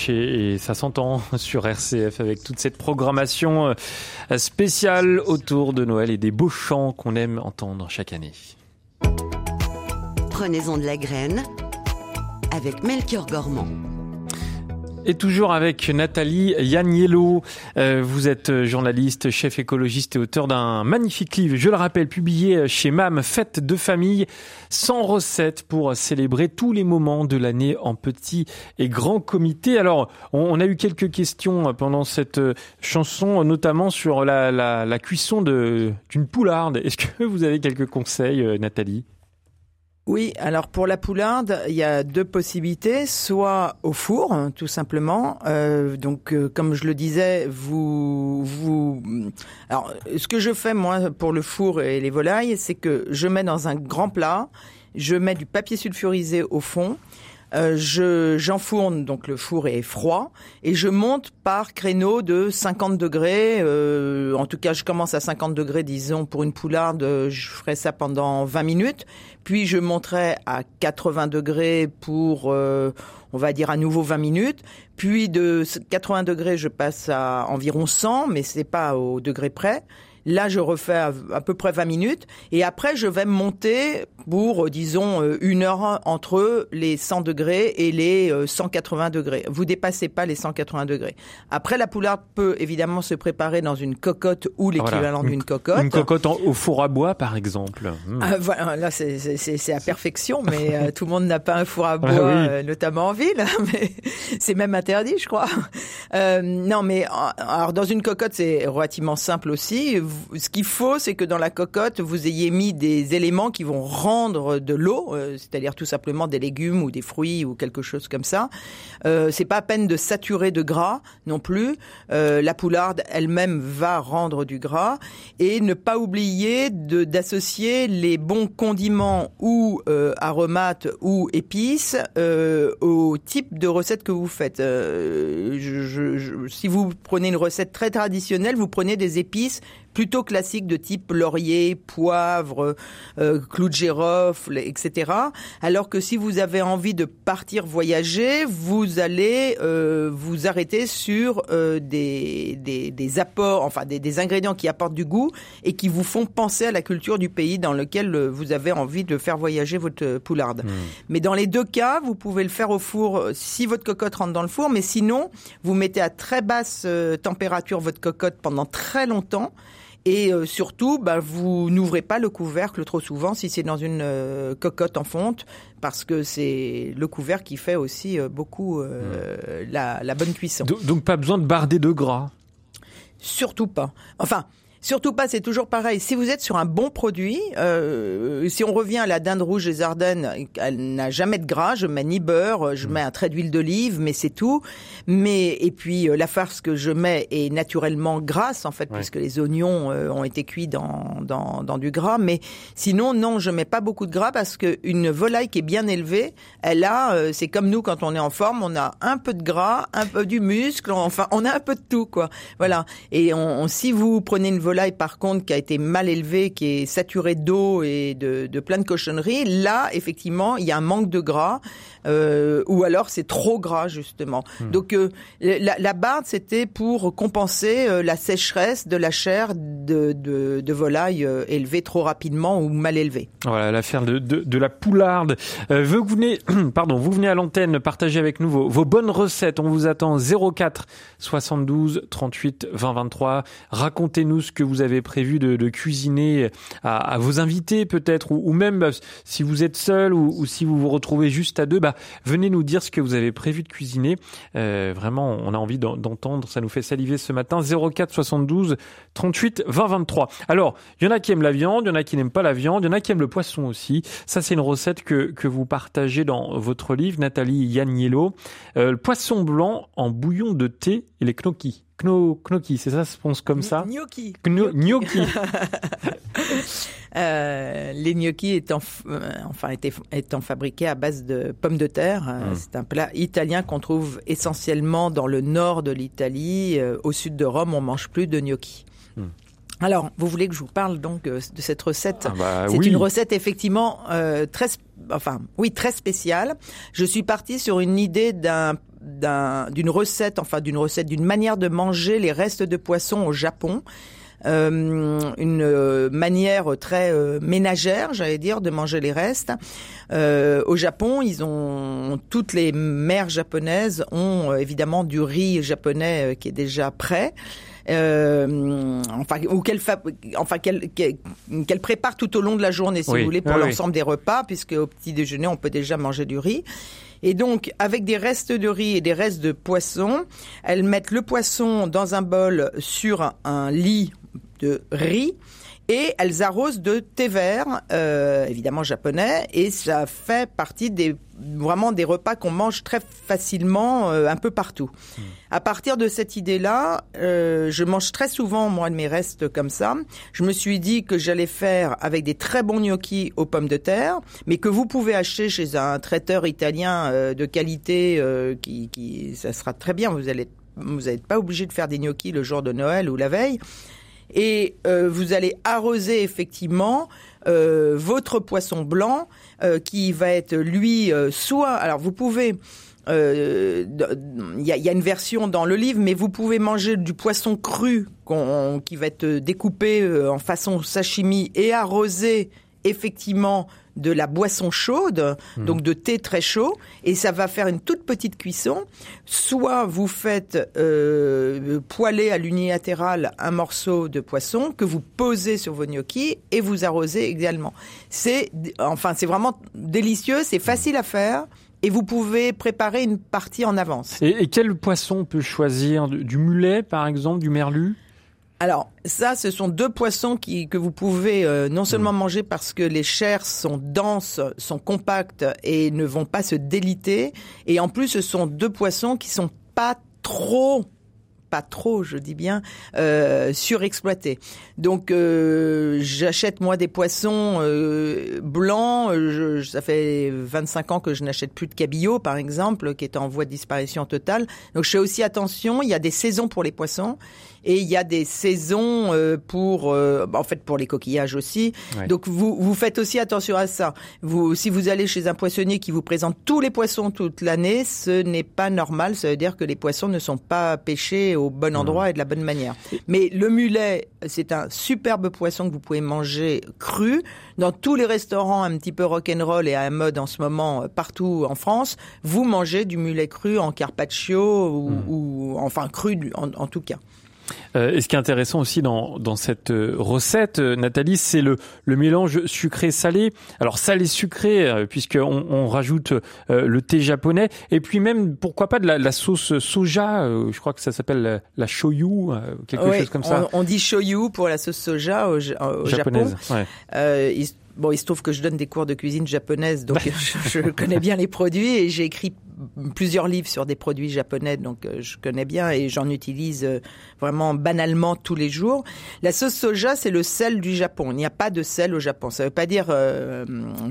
et, et ça s'entend sur RCF avec toute cette programmation euh, spéciale autour de Noël et des beaux chants qu'on aime entendre chaque année. Prenez-en de la graine avec Melchior Gormand. Et toujours avec Nathalie Yaniello. Euh, vous êtes journaliste, chef écologiste et auteur d'un magnifique livre, je le rappelle, publié chez MAM, Fête de famille, sans recettes pour célébrer tous les moments de l'année en petit et grand comité. Alors, on, a eu quelques questions pendant cette chanson, notamment sur la, la, la cuisson d'une poularde. Est-ce que vous avez quelques conseils, euh, Nathalie? Oui, alors pour la poularde, il y a deux possibilités, soit au four, tout simplement. Euh, donc, euh, comme je le disais, vous, vous, alors ce que je fais moi pour le four et les volailles, c'est que je mets dans un grand plat, je mets du papier sulfurisé au fond. Euh, je j'enfourne donc le four est froid et je monte par créneau de 50 degrés. euh, en tout cas, je commence à 50 degrés, disons pour une poularde, je ferai ça pendant 20 minutes. Puis je monterai à 80 degrés pour, euh, on va dire à nouveau 20 minutes. Puis de 80 degrés, je passe à environ 100, mais c'est pas au degré près. Là, je refais à, à peu près 20 minutes. Et après, je vais monter pour, euh, disons, euh, une heure entre les 100 degrés et les euh, 180 degrés. Vous dépassez pas les 180 degrés. Après, la poularde peut évidemment se préparer dans une cocotte ou l'équivalent Voilà. d'une cocotte. Une cocotte en- au four à bois, par exemple. Hmm. Ah, voilà, là c'est à perfection, mais euh, tout le monde n'a pas un four à bois, Ah oui. euh, notamment en ville. Mais c'est même interdit, je crois. Euh, non, mais euh, alors dans une cocotte c'est relativement simple aussi. Ce qu'il faut, c'est que dans la cocotte vous ayez mis des éléments qui vont rendre de l'eau, euh, c'est-à-dire tout simplement des légumes ou des fruits ou quelque chose comme ça. Euh, c'est pas à peine de saturer de gras non plus. Euh, la poularde elle-même va rendre du gras et ne pas oublier d'associer les bons condiments ou euh, aromates ou épices euh, au type de recette que vous faites. Euh, je- je- si vous prenez une recette très traditionnelle, vous prenez des épices plutôt classiques de type laurier, poivre, euh, clou de girofle, etc. Alors que si vous avez envie de partir voyager, vous allez euh, vous arrêter sur euh, des, des, des apports, enfin des, des ingrédients qui apportent du goût et qui vous font penser à la culture du pays dans lequel euh, vous avez envie de faire voyager votre euh, poularde. Mais dans les deux cas, vous pouvez le faire au four euh, si votre cocotte rentre dans le four, mais sinon, vous mettez à très basse température votre cocotte pendant très longtemps. Et euh, surtout, bah, vous n'ouvrez pas le couvercle trop souvent si c'est dans une euh, cocotte en fonte, parce que c'est le couvercle qui fait aussi euh, beaucoup la, la bonne cuisson. Do- Donc pas besoin de barder de gras? Surtout pas. Enfin, surtout pas, c'est toujours pareil. Si vous êtes sur un bon produit, euh, si on revient à la dinde rouge des Ardennes, elle n'a jamais de gras, je mets ni beurre, je mets un trait d'huile d'olive, mais c'est tout. Mais et puis euh, la farce que je mets est naturellement grasse en fait, Ouais. puisque les oignons euh, ont été cuits dans, dans dans du gras. Mais sinon, non, je mets pas beaucoup de gras parce que une volaille qui est bien élevée, elle a, euh, c'est comme nous quand on est en forme, on a un peu de gras, un peu du muscle, enfin on a un peu de tout quoi. Voilà. Et on, on- si vous prenez une volaille par contre qui a été mal élevée, qui est saturée d'eau et de, de plein de cochonneries, là effectivement il y a un manque de gras, euh, ou alors c'est trop gras justement. Donc euh, la, la barde c'était pour compenser euh, la sécheresse de la chair de, de, de volaille élevée trop rapidement ou mal élevée. Voilà l'affaire de, de, la poularde. Vous venez, pardon, vous venez à l'antenne partager avec nous vos, vos bonnes recettes. On vous attend 04 72 38 20 23. Racontez-nous ce que vous avez prévu de, de cuisiner à, à vos invités peut-être, ou, ou même bah, si vous êtes seul ou, ou si vous vous retrouvez juste à deux, bah, venez nous dire ce que vous avez prévu de cuisiner. Euh, vraiment, on a envie d'en- d'entendre. Ça nous fait saliver ce matin. 04 72 38 20 23. Alors, il y en a qui aiment la viande, il y en a qui n'aiment pas la viande, il y en a qui aiment le poisson aussi. Ça, c'est une recette que, que vous partagez dans votre livre, Nathalie Yaniello. Euh, le poisson blanc en bouillon de thé et les gnocchis. Kno, gnocchi, c'est ça, ça se prononce comme ça Gnocchi. Gno- Gnocchi. Euh, les gnocchis étant, euh, enfin, étant fabriqués à base de pommes de terre, euh, Mm. c'est un plat italien qu'on trouve essentiellement dans le nord de l'Italie. Au sud de Rome, on mange plus de gnocchi. Mm. Alors, vous voulez que je vous parle donc de cette recette Ah bah C'est oui. une recette effectivement euh, très, enfin oui très spéciale. Je suis partie sur une idée d'un d'un- d'une recette, enfin d'une recette, d'une manière de manger les restes de poisson au Japon. Euh, une euh, manière très euh, ménagère, j'allais dire, de manger les restes. Euh, au Japon, ils ont toutes les mères japonaises ont euh, évidemment du riz japonais euh, qui est déjà prêt. Euh, enfin ou qu'elle fa- enfin qu'elle prépare tout au long de la journée si Oui. vous voulez pour Ah oui. l'ensemble des repas puisque au petit déjeuner on peut déjà manger du riz et donc avec des restes de riz et des restes de poisson elles mettent le poisson dans un bol sur un, lit de riz et elles arrosent de thé vert, euh, évidemment japonais, et ça fait partie des vraiment des repas qu'on mange très facilement euh, un peu partout. À partir de cette idée-là, euh, je mange très souvent moi de mes restes comme ça. Je me suis dit que j'allais faire avec des très bons gnocchis aux pommes de terre, mais que vous pouvez acheter chez un traiteur italien euh, de qualité, euh, qui, qui ça sera très bien. Vous allez vous n'êtes pas obligé de faire des gnocchis le jour de Noël ou la veille. et euh, vous allez arroser effectivement euh, votre poisson blanc euh, qui va être lui soit alors vous pouvez euh, il y, a, il y a une version dans le livre, mais vous pouvez manger du poisson cru qui va être découpé euh, en façon sashimi et arrosé effectivement de la boisson chaude, donc de thé très chaud, et ça va faire une toute petite cuisson. Soit vous faites euh, poêler à l'unilatéral un morceau de poisson que vous posez sur vos gnocchis et vous arrosez également. C'est enfin c'est vraiment délicieux, c'est facile à faire. Et vous pouvez préparer une partie en avance. Et, et quel poisson on peut choisir Du mulet, par exemple, du merlu? Alors, ça, ce sont deux poissons qui, que vous pouvez euh, non seulement manger parce que les chairs sont denses, sont compactes et ne vont pas se déliter. Et en plus, ce sont deux poissons qui sont pas trop pas trop, je dis bien, euh, surexploités. Donc, euh, j'achète moi des poissons euh, blancs. Je, ça fait 25 ans que je n'achète plus de cabillaud, par exemple, qui est en voie de disparition totale. Donc, je fais aussi attention. Il y a des saisons pour les poissons et il y a des saisons euh, pour, euh, en fait, pour les coquillages aussi. Ouais. Donc, vous vous faites aussi attention à ça. Vous, si vous allez chez un poissonnier qui vous présente tous les poissons toute l'année, ce n'est pas normal. Ça veut dire que les poissons ne sont pas pêchés au bon endroit et de la bonne manière. Mais le mulet, c'est un superbe poisson que vous pouvez manger cru. Dans tous les restaurants un petit peu rock'n'roll et à la mode en ce moment euh, partout en France, vous mangez du mulet cru en carpaccio ou, ou enfin cru en tout cas. Euh, et ce qui est intéressant aussi dans, dans cette euh, recette, euh, Nathalie, c'est le, le mélange sucré-salé. Alors salé-sucré, puisqu'on on rajoute le thé japonais, et puis même, pourquoi pas, de la, la sauce soja, je crois que ça s'appelle la, la shoyu, quelque Ouais, chose comme ça, On, on dit shoyu pour la sauce soja au, au Japon. japonaise. Ouais. Euh, bon, il se trouve que je donne des cours de cuisine japonaise, donc je, je connais bien les produits et j'ai écrit plusieurs livres sur des produits japonais, donc euh, je connais bien et j'en utilise euh, vraiment banalement tous les jours. La sauce soja, c'est le sel du Japon. Il n'y a pas de sel au Japon. Ça ne veut pas dire euh,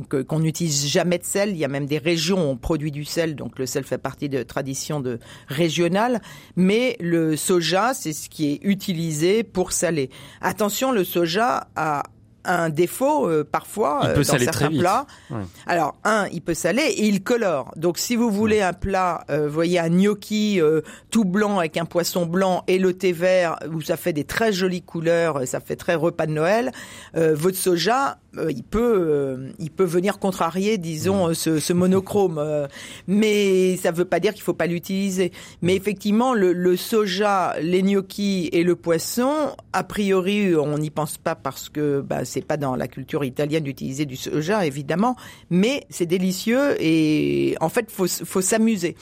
que- qu'on n'utilise jamais de sel. Il y a même des régions où on produit du sel, donc le sel fait partie de traditions de régionales. Mais le soja, c'est ce qui est utilisé pour saler. Attention, le soja a un défaut euh, parfois Il euh, peut dans saler certains très vite. plats. Ouais. Alors un, il peut saler et il colore. Donc si vous voulez un plat, euh, voyez un gnocchi euh, tout blanc avec un poisson blanc et le thé vert où ça fait des très jolies couleurs, ça fait très repas de Noël. euh, votre soja, euh, il peut, euh, il peut venir contrarier, disons, euh, ce, ce monochrome. euh, mais ça veut pas dire qu'il faut pas l'utiliser. Mais effectivement, le, le soja, les gnocchis et le poisson, a priori, on n'y pense pas parce que bah, c'est pas dans la culture italienne d'utiliser du soja, évidemment, mais c'est délicieux et en fait, faut, faut s'amuser.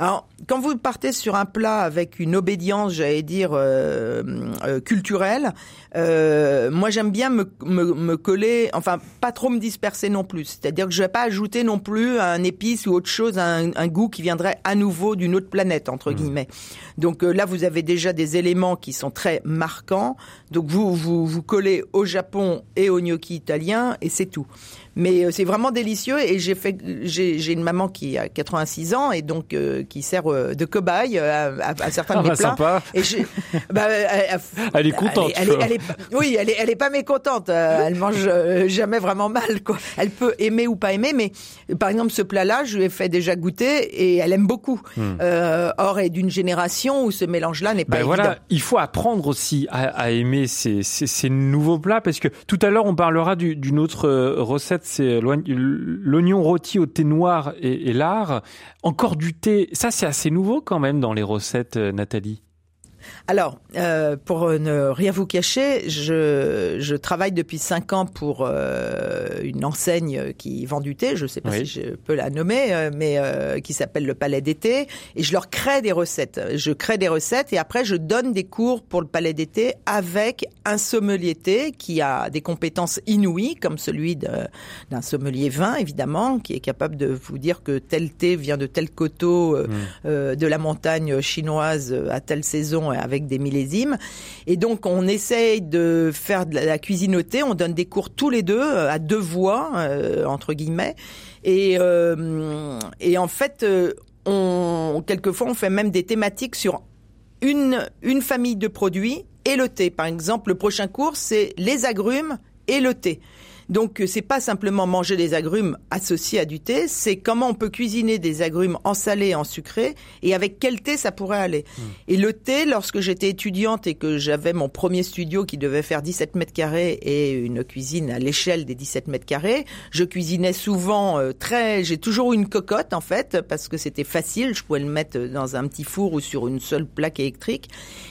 Alors, quand vous partez sur un plat avec une obédience, j'allais dire euh, euh, culturelle, euh, moi j'aime bien me, me, me coller, enfin pas trop me disperser non plus. C'est-à-dire que je vais pas ajouter non plus un épice ou autre chose, un, un goût qui viendrait à nouveau d'une autre planète entre guillemets. Donc euh, là, vous avez déjà des éléments qui sont très marquants. Donc vous vous vous collez au Japon et au gnocchi italien et c'est tout. Mais euh, c'est vraiment délicieux et j'ai fait j'ai j'ai une maman qui a 86 ans et donc euh, qui sert euh, de cobaye euh, à, à, à certains Ah de mes bah, plats. sympa. Et bah, elle, est contente, Elle elle est- oui, elle est, elle est pas mécontente. Euh, elle mange euh, jamais vraiment mal, quoi. Elle peut aimer ou pas aimer, mais euh, par exemple ce plat-là, je lui ai fait déjà goûter et elle aime beaucoup. Euh, or, elle est d'une génération où ce mélange-là n'est pas Ben évident. voilà, il faut apprendre aussi à, à aimer ces, ces, ces nouveaux plats parce que tout à l'heure on parlera du- d'une autre euh, recette, c'est l'oign- l'oignon rôti au thé noir et, et lard. Encore du thé, ça c'est assez nouveau quand même dans les recettes, euh, Nathalie. Alors, euh, pour ne rien vous cacher, je, je travaille depuis cinq ans pour euh, une enseigne qui vend du thé. Je ne sais pas Oui. si je peux la nommer, euh, mais euh, qui s'appelle le Palais d'été. Et je leur crée des recettes. Je crée des recettes et après je donne des cours pour le Palais d'été avec un sommelier thé qui a des compétences inouïes, comme celui d'un sommelier vin évidemment, qui est capable de vous dire que tel thé vient de tel coteau euh, euh, de la montagne chinoise à telle saison et avec des millésimes. Et donc on essaye de faire de la- cuisine thé. On donne des cours tous les deux euh, à deux voix euh, entre guillemets. Et, euh, et en fait, euh, on quelquefois on fait même des thématiques sur une, une famille de produits et le thé. Par exemple, le prochain cours, c'est les agrumes et le thé. Donc euh, c'est pas simplement manger des agrumes associés à du thé, c'est comment on peut cuisiner des agrumes en salé et en sucré et avec quel thé ça pourrait aller. Et le thé, lorsque j'étais étudiante et que j'avais mon premier studio qui devait faire 17 mètres carrés et une cuisine à l'échelle des 17 mètres carrés, je cuisinais souvent euh, très, j'ai toujours eu une cocotte en fait parce que c'était facile, je pouvais le mettre dans un petit four ou sur une seule plaque électrique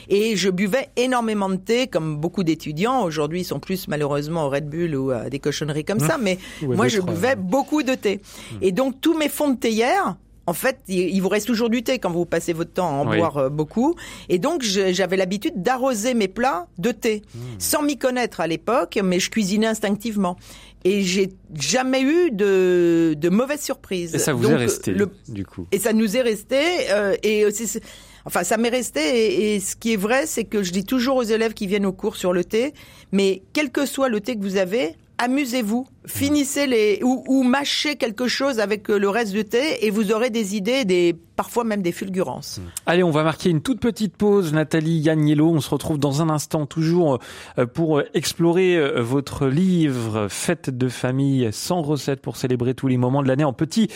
et je buvais énormément de thé comme beaucoup d'étudiants. Aujourd'hui, ils sont plus malheureusement au Red Bull ou à des cochonneries comme ça, mais moi je d'autres, buvais beaucoup de thé. Et donc tous mes fonds de théière, en fait, il vous reste toujours du thé quand vous passez votre temps à en Oui. boire euh, beaucoup. Et donc j'avais l'habitude d'arroser mes plats de thé, sans m'y connaître à l'époque, mais je cuisinais instinctivement. Et j'ai jamais eu de, de mauvaises surprises. Et ça vous Donc, est resté, le- du coup? et ça nous est resté. euh, et c'est- c'est- enfin, ça m'est resté. Et, et ce qui est vrai, c'est que je dis toujours aux élèves qui viennent au cours sur le thé, mais quel que soit le thé que vous avez, amusez-vous, finissez les ou, mâchez quelque chose avec euh, le reste du thé, et vous aurez des idées, des parfois même des fulgurances. Allez, on va marquer une toute petite pause. Nathalie Yagnello, on se retrouve dans un instant toujours euh, pour euh, explorer votre livre Fête de famille sans recettes pour célébrer tous les moments de l'année en petit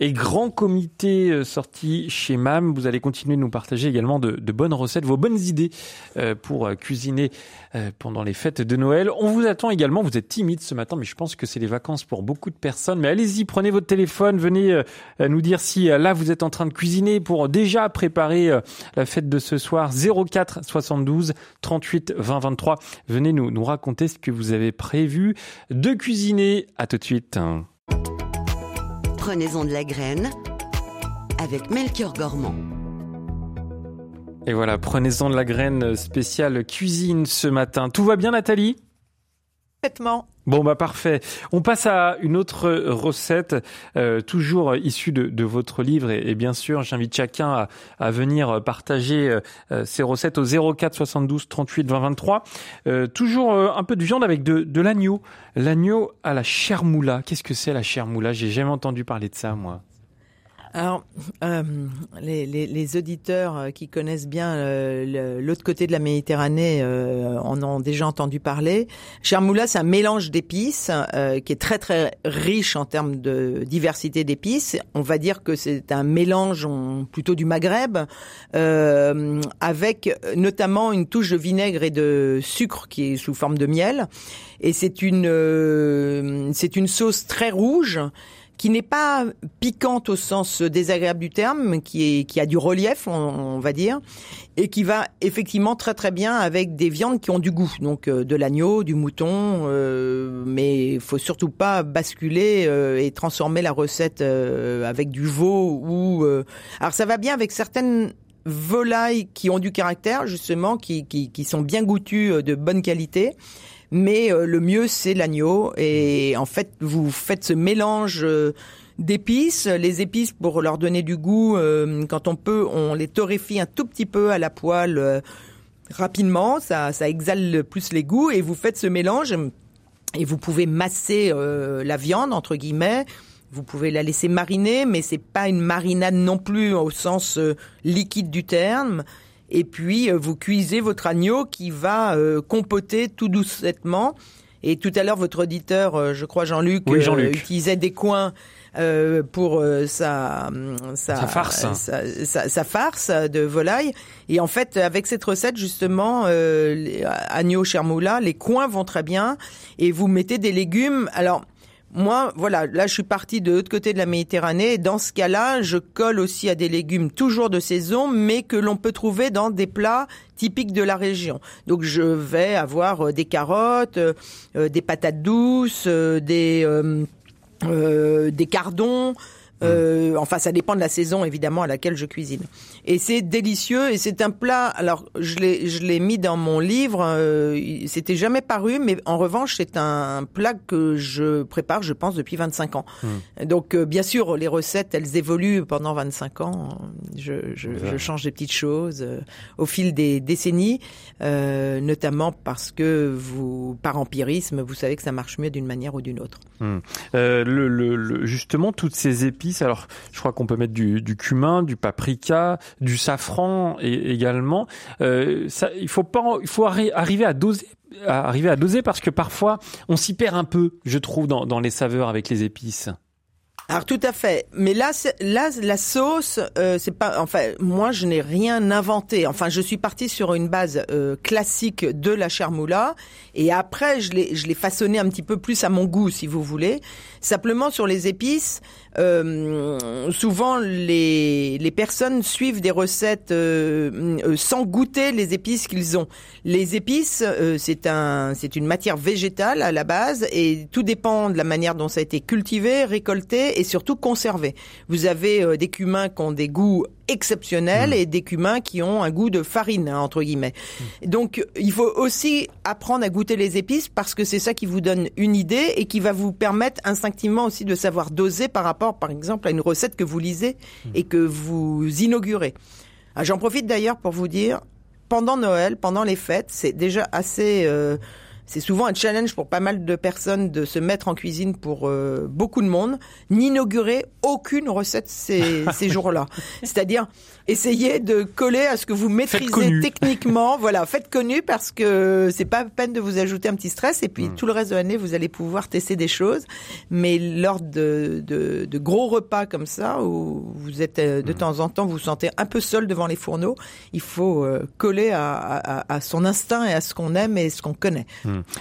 et grand comité euh, sorti chez MAM. Vous allez continuer de nous partager également de, de bonnes recettes, vos bonnes idées euh, pour euh, cuisiner pendant les fêtes de Noël. On vous attend également. Vous êtes timide ce matin, mais je pense que c'est les vacances pour beaucoup de personnes. Mais allez-y, prenez votre téléphone, venez nous dire si là vous êtes en train de cuisiner pour déjà préparer la fête de ce soir. 04 72 38 20 23. Venez nous, nous raconter ce que vous avez prévu de cuisiner. À tout de suite. Prenez-en de la graine avec Melchior Gormand. Et voilà, prenez-en de la graine spéciale cuisine ce matin. Tout va bien Nathalie? Parfaitement. Bon bah parfait. On passe à une autre recette, euh, toujours issue de, votre livre et, bien sûr j'invite chacun à, venir partager euh, euh, ces recettes au 04 72 38 20 23. Euh, toujours euh, un peu de viande avec de, de l'agneau, l'agneau à la chermoula. Qu'est-ce que c'est la chermoula J'ai jamais entendu parler de ça moi. Alors, euh, les, les, les auditeurs euh, qui connaissent bien euh, l'autre côté de la Méditerranée euh, en ont déjà entendu parler. Charmoula, c'est un mélange d'épices euh, qui est très très riche en termes de diversité d'épices. On va dire que c'est un mélange on- plutôt du Maghreb, euh, avec notamment une touche de vinaigre et de sucre qui est sous forme de miel. Et c'est une c'est une sauce très rouge qui n'est pas piquante au sens désagréable du terme, qui, est, qui a du relief, on, on va dire, et qui va effectivement très très bien avec des viandes qui ont du goût, donc euh, de l'agneau, du mouton, euh, mais il faut surtout pas basculer euh, et transformer la recette euh, avec du veau ou. euh, Alors ça va bien avec certaines volailles qui ont du caractère justement, qui, qui, qui sont bien goûtues, euh, de bonne qualité. Mais euh, le mieux, c'est l'agneau. Et en fait, vous faites ce mélange euh, d'épices. Les épices, pour leur donner du goût, euh, quand on peut, on les torréfie un tout petit peu à la poêle euh, rapidement. Ça, ça exhale plus les goûts. Et vous faites ce mélange. Et vous pouvez masser euh, la viande, entre guillemets. Vous pouvez la laisser mariner, mais c'est pas une marinade non plus au sens liquide du terme. Et puis euh, vous cuisez votre agneau qui va euh, compoter tout doucement. Et tout à l'heure, votre auditeur, euh, je crois Jean-Luc, Oui, Jean-Luc. utilisait des coins euh, pour euh, sa, sa, Sa farce. sa, sa- sa farce de volaille. Et en fait, avec cette recette, justement, euh, agneau chermoula, les coins vont très bien. Et vous mettez des légumes. Alors, moi, voilà, là, je suis partie de l'autre côté de la Méditerranée. Et dans ce cas-là, je colle aussi à des légumes toujours de saison, mais que l'on peut trouver dans des plats typiques de la région. Donc, je vais avoir euh, des carottes, euh, euh, des patates douces, euh, des euh, euh, des cardons. Euh, enfin, ça dépend de la saison évidemment à laquelle je cuisine. Et c'est délicieux et c'est un plat. Alors, je l'ai je l'ai mis dans mon livre. Euh, C'était jamais paru, mais en revanche, c'est un plat que je prépare, je pense, depuis 25 ans. Donc, euh, bien sûr, les recettes, elles évoluent pendant 25 ans. Je, je, je change des petites choses euh, au fil des décennies, euh, notamment parce que vous, par empirisme, vous savez que ça marche mieux d'une manière ou d'une autre. Euh, le, le- le- justement, toutes ces épices Alors, je crois qu'on peut mettre du, cumin, du paprika, du safran et, également. Euh, ça, il faut pas, il faut arri- arriver à doser, arriver à doser parce que parfois on s'y perd un peu, je trouve, dans, les saveurs avec les épices. Alors tout à fait. Mais là, la sauce, euh, c'est pas. Enfin, moi, je n'ai rien inventé. Enfin, je suis partie sur une base euh, classique de la charmoula, et après, je l'ai, je l'ai façonné un petit peu plus à mon goût, si vous voulez. Simplement sur les épices, euh, souvent les les personnes suivent des recettes euh, euh, sans goûter les épices qu'ils ont. Les épices, euh, c'est un, c'est une matière végétale à la base, et tout dépend de la manière dont ça a été cultivé, récolté et surtout conservé. Vous avez euh, des cumins qui ont des goûts exceptionnels et des qui ont un goût de farine hein, entre guillemets. Donc il faut aussi apprendre à goûter les épices parce que c'est ça qui vous donne une idée et qui va vous permettre instinctivement aussi de savoir doser par rapport par exemple à une recette que vous lisez et que vous inaugurez. Ah, J'en profite d'ailleurs pour vous dire pendant Noël, pendant les fêtes, c'est déjà assez euh, c'est souvent un challenge pour pas mal de personnes de se mettre en cuisine pour euh, beaucoup de monde, n'inaugurer aucune recette ces, ces jours-là. C'est-à-dire essayer de coller à ce que vous maîtrisez techniquement. Voilà, faites connu parce que c'est pas peine de vous ajouter un petit stress et puis tout le reste de l'année vous allez pouvoir tester des choses. Mais lors de, de, de gros repas comme ça où vous êtes euh, de temps en temps vous vous sentez un peu seul devant les fourneaux, il faut euh, coller à, à, à son instinct et à ce qu'on aime et ce qu'on connaît.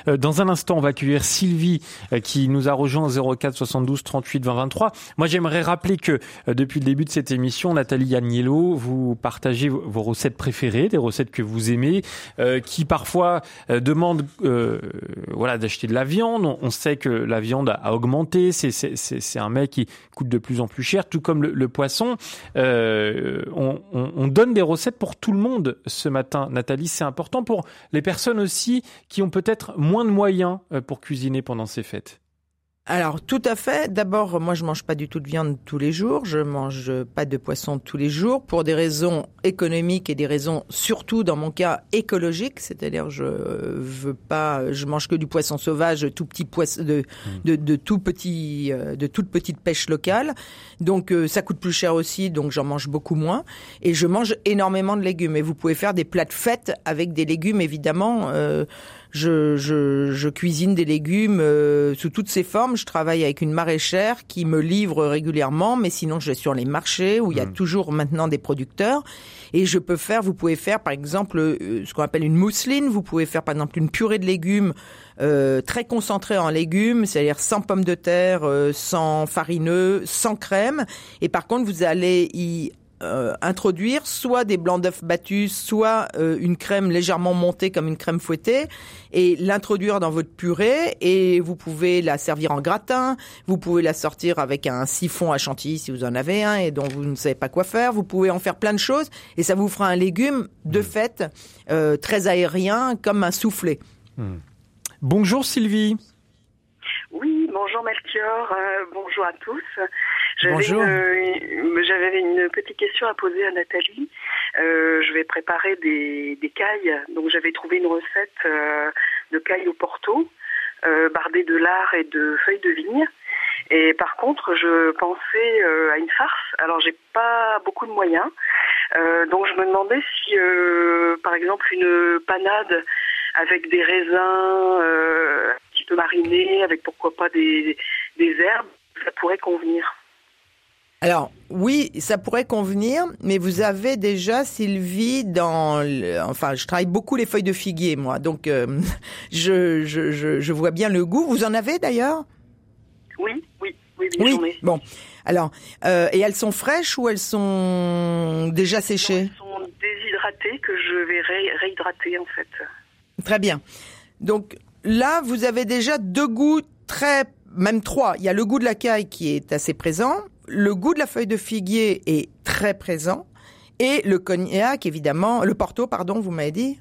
Euh, Dans un instant, on va accueillir Sylvie qui nous a rejoint au 04 72 38 20 23. Moi, j'aimerais rappeler que depuis le début de cette émission, Nathalie Agnello, vous partagez vos recettes préférées, des recettes que vous aimez, euh, qui parfois euh, demandent euh, voilà d'acheter de la viande. On, sait que la viande a, augmenté. C'est un mec qui coûte de plus en plus cher, tout comme le, le poisson. Euh, on, on, on donne des recettes pour tout le monde ce matin, Nathalie. C'est important pour les personnes aussi qui ont peut-être moins de moyens euh, pour cuisiner pendant ces fêtes. Alors tout à fait. D'abord, moi je mange pas du tout de viande tous les jours. Je mange pas de poisson tous les jours pour des raisons économiques et des raisons surtout dans mon cas écologiques. C'est-à-dire je veux pas, je mange que du poisson sauvage, tout petit poisson de de, de tout petit, euh, de toute petite pêche locale. Donc euh, ça coûte plus cher aussi, donc j'en mange beaucoup moins. Et je mange énormément de légumes. Et vous pouvez faire des plats de fête avec des légumes évidemment. Euh, je, je, je cuisine des légumes euh, sous toutes ses formes. Je travaille avec une maraîchère qui me livre régulièrement, mais sinon je vais sur les marchés où il y a toujours maintenant des producteurs. Et je peux faire, vous pouvez faire par exemple euh, ce qu'on appelle une mousseline. Vous pouvez faire par exemple une purée de légumes euh, très concentrée en légumes, c'est-à-dire sans pommes de terre, euh, sans farineux, sans crème. Et par contre, vous allez y euh, introduire soit des blancs d'œufs battus, soit euh, une crème légèrement montée comme une crème fouettée, et l'introduire dans votre purée. Et vous pouvez la servir en gratin. Vous pouvez la sortir avec un siphon à chantilly si vous en avez un et dont vous ne savez pas quoi faire. Vous pouvez en faire plein de choses, et ça vous fera un légume de fait euh, très aérien comme un soufflé. Bonjour Sylvie. Oui, bonjour Melchior, euh, bonjour à tous. J'avais Bonjour. Une, une- j'avais une petite question à poser à Nathalie. Euh, je vais préparer des, des cailles. Donc j'avais trouvé une recette euh, de cailles au porto, euh, bardée de lard et de feuilles de vigne. Et par contre, je pensais euh, à une farce. Alors j'ai pas beaucoup de moyens. Euh, donc je me demandais si, euh, par exemple, une panade avec des raisins euh, un petit peu marinés, avec pourquoi pas des, des herbes, ça pourrait convenir. Alors oui, ça pourrait convenir, mais vous avez déjà Sylvie dans, le- enfin, je travaille beaucoup les feuilles de figuier moi, donc euh, je, je, je, je vois bien le goût. Vous en avez d'ailleurs? Oui, oui, oui, oui, ai. Bon, alors euh, et elles sont fraîches ou elles sont déjà séchées? Elles sont déshydratées que je vais ré- réhydrater en fait. Très bien. Donc là, vous avez déjà deux goûts très, même trois. Il y a le goût de la caille qui est assez présent, le goût de la feuille de figuier est très présent, et le cognac, évidemment, le porto, pardon, vous m'avez dit?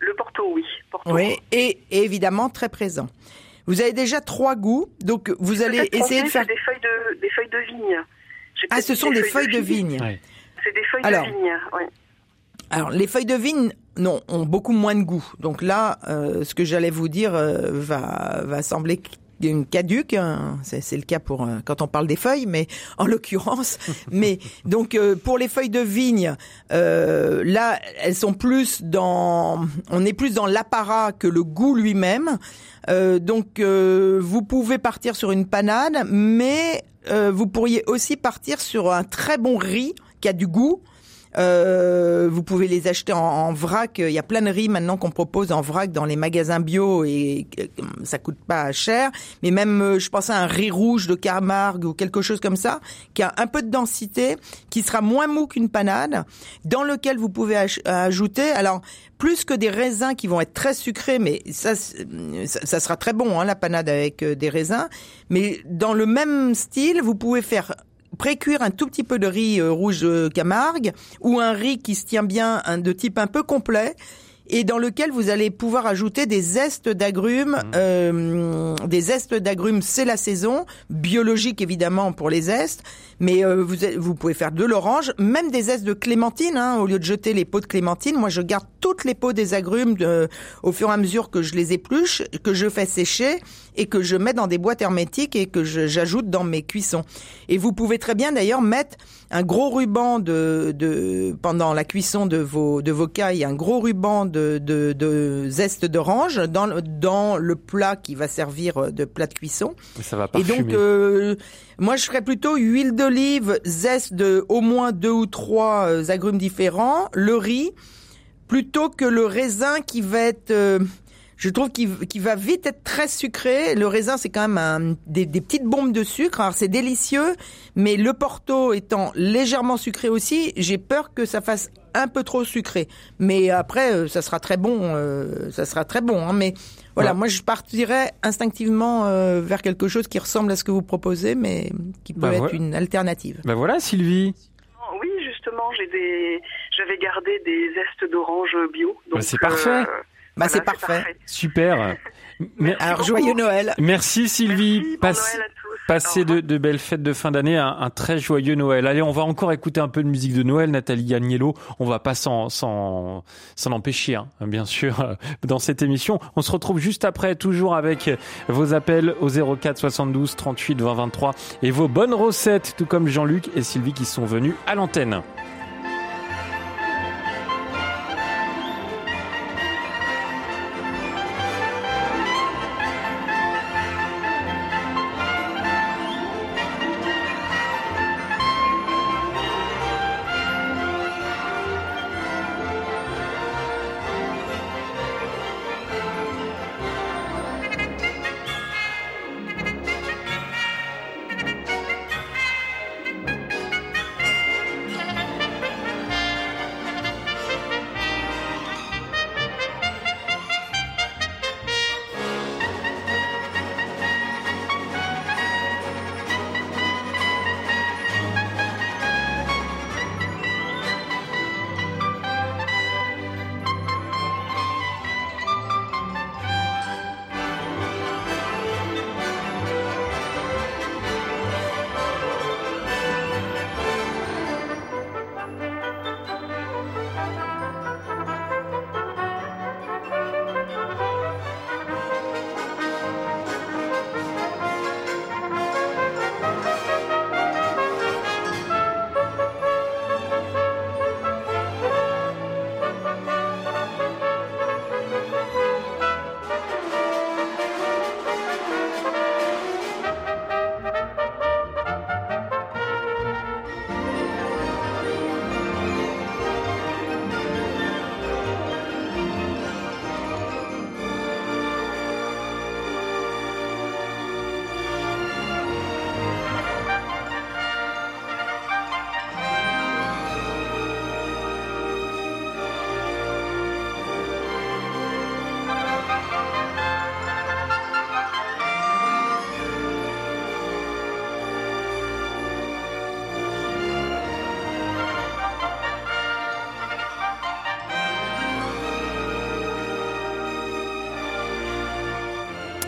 Le porto, oui. Porto. Oui, et, et évidemment très présent. Vous avez déjà trois goûts, donc vous allez essayer de faire. c'est des feuilles de, des feuilles de vigne. Ah, ce sont des feuilles de vigne. Ouais. C'est des feuilles Alors. de vigne, oui. Alors, les feuilles de vigne, non, ont beaucoup moins de goût. Donc là, euh, ce que j'allais vous dire euh, va, va sembler caduques. hein. C'est le cas pour euh, quand on parle des feuilles, mais en l'occurrence, mais donc euh, pour les feuilles de vigne, euh, là, elles sont plus dans, on est plus dans l'apparat que le goût lui-même. Donc vous pouvez partir sur une panade, mais vous pourriez aussi partir sur un très bon riz qui a du goût. Euh, vous pouvez les acheter en, vrac. Il y a plein de riz maintenant qu'on propose en vrac dans les magasins bio et euh, ça coûte pas cher. Mais même, euh, je pensais à un riz rouge de Camargue ou quelque chose comme ça, qui a un peu de densité, qui sera moins mou qu'une panade, dans lequel vous pouvez ajouter. Alors, plus que des raisins qui vont être très sucrés, mais ça, ça, ça sera très bon, hein, la panade avec euh, des raisins. Mais dans le même style, vous pouvez faire précuire un tout petit peu de riz euh, rouge euh, Camargue ou un riz qui se tient bien, de type un peu complet et dans lequel vous allez pouvoir ajouter des zestes d'agrumes. euh, des zestes d'agrumes, c'est la saison, biologique évidemment pour les zestes, mais euh, vous, vous pouvez faire de l'orange, même des zestes de clémentine. Hein, au lieu de jeter les pots de clémentine, moi je garde toutes les pots des agrumes de- au fur et à mesure que je les épluche, que je fais sécher et que je mets dans des boîtes hermétiques et que j'ajoute dans mes cuissons. Et vous pouvez très bien d'ailleurs mettre un gros ruban de, de pendant la cuisson de vos de vos cailles, un gros ruban de, de, de zeste d'orange dans le- dans le plat qui va servir de plat de cuisson. Ça va Et donc, euh, moi, je ferais plutôt huile d'olive, zeste de au moins deux ou trois euh, agrumes différents, le riz, plutôt que le raisin qui va être... euh, je trouve qu'il va vite être très sucré. Le raisin, c'est quand même un- des, des petites bombes de sucre. Alors, c'est délicieux, mais le Porto étant légèrement sucré aussi, j'ai peur que ça fasse un peu trop sucré. Mais après, euh, ça sera très bon. euh, ça sera très bon. hein. Mais voilà, Ouais. moi, je partirais instinctivement euh, vers quelque chose qui ressemble à ce que vous proposez, mais qui peut Bah, être voilà. une alternative. Ben voilà, Sylvie. Oui, justement, j'ai des, j'avais gardé des zestes d'orange bio. Bah, c'est parfait. Bah, voilà, c'est parfait. Super. Mais- Alors, beaucoup. joyeux Noël. Merci Sylvie. Merci, bon Passe- Noël à tous. Passez de, belles fêtes de fin d'année, un, un très joyeux Noël. Allez, on va encore écouter un peu de musique de Noël, Nathalie Agnello. On va pas s'en s'en s'en empêcher, hein, bien sûr, euh, dans cette émission. On se retrouve juste après, toujours avec vos appels au 04 72 38 20 23 et vos bonnes recettes, tout comme Jean-Luc et Sylvie qui sont venus à l'antenne.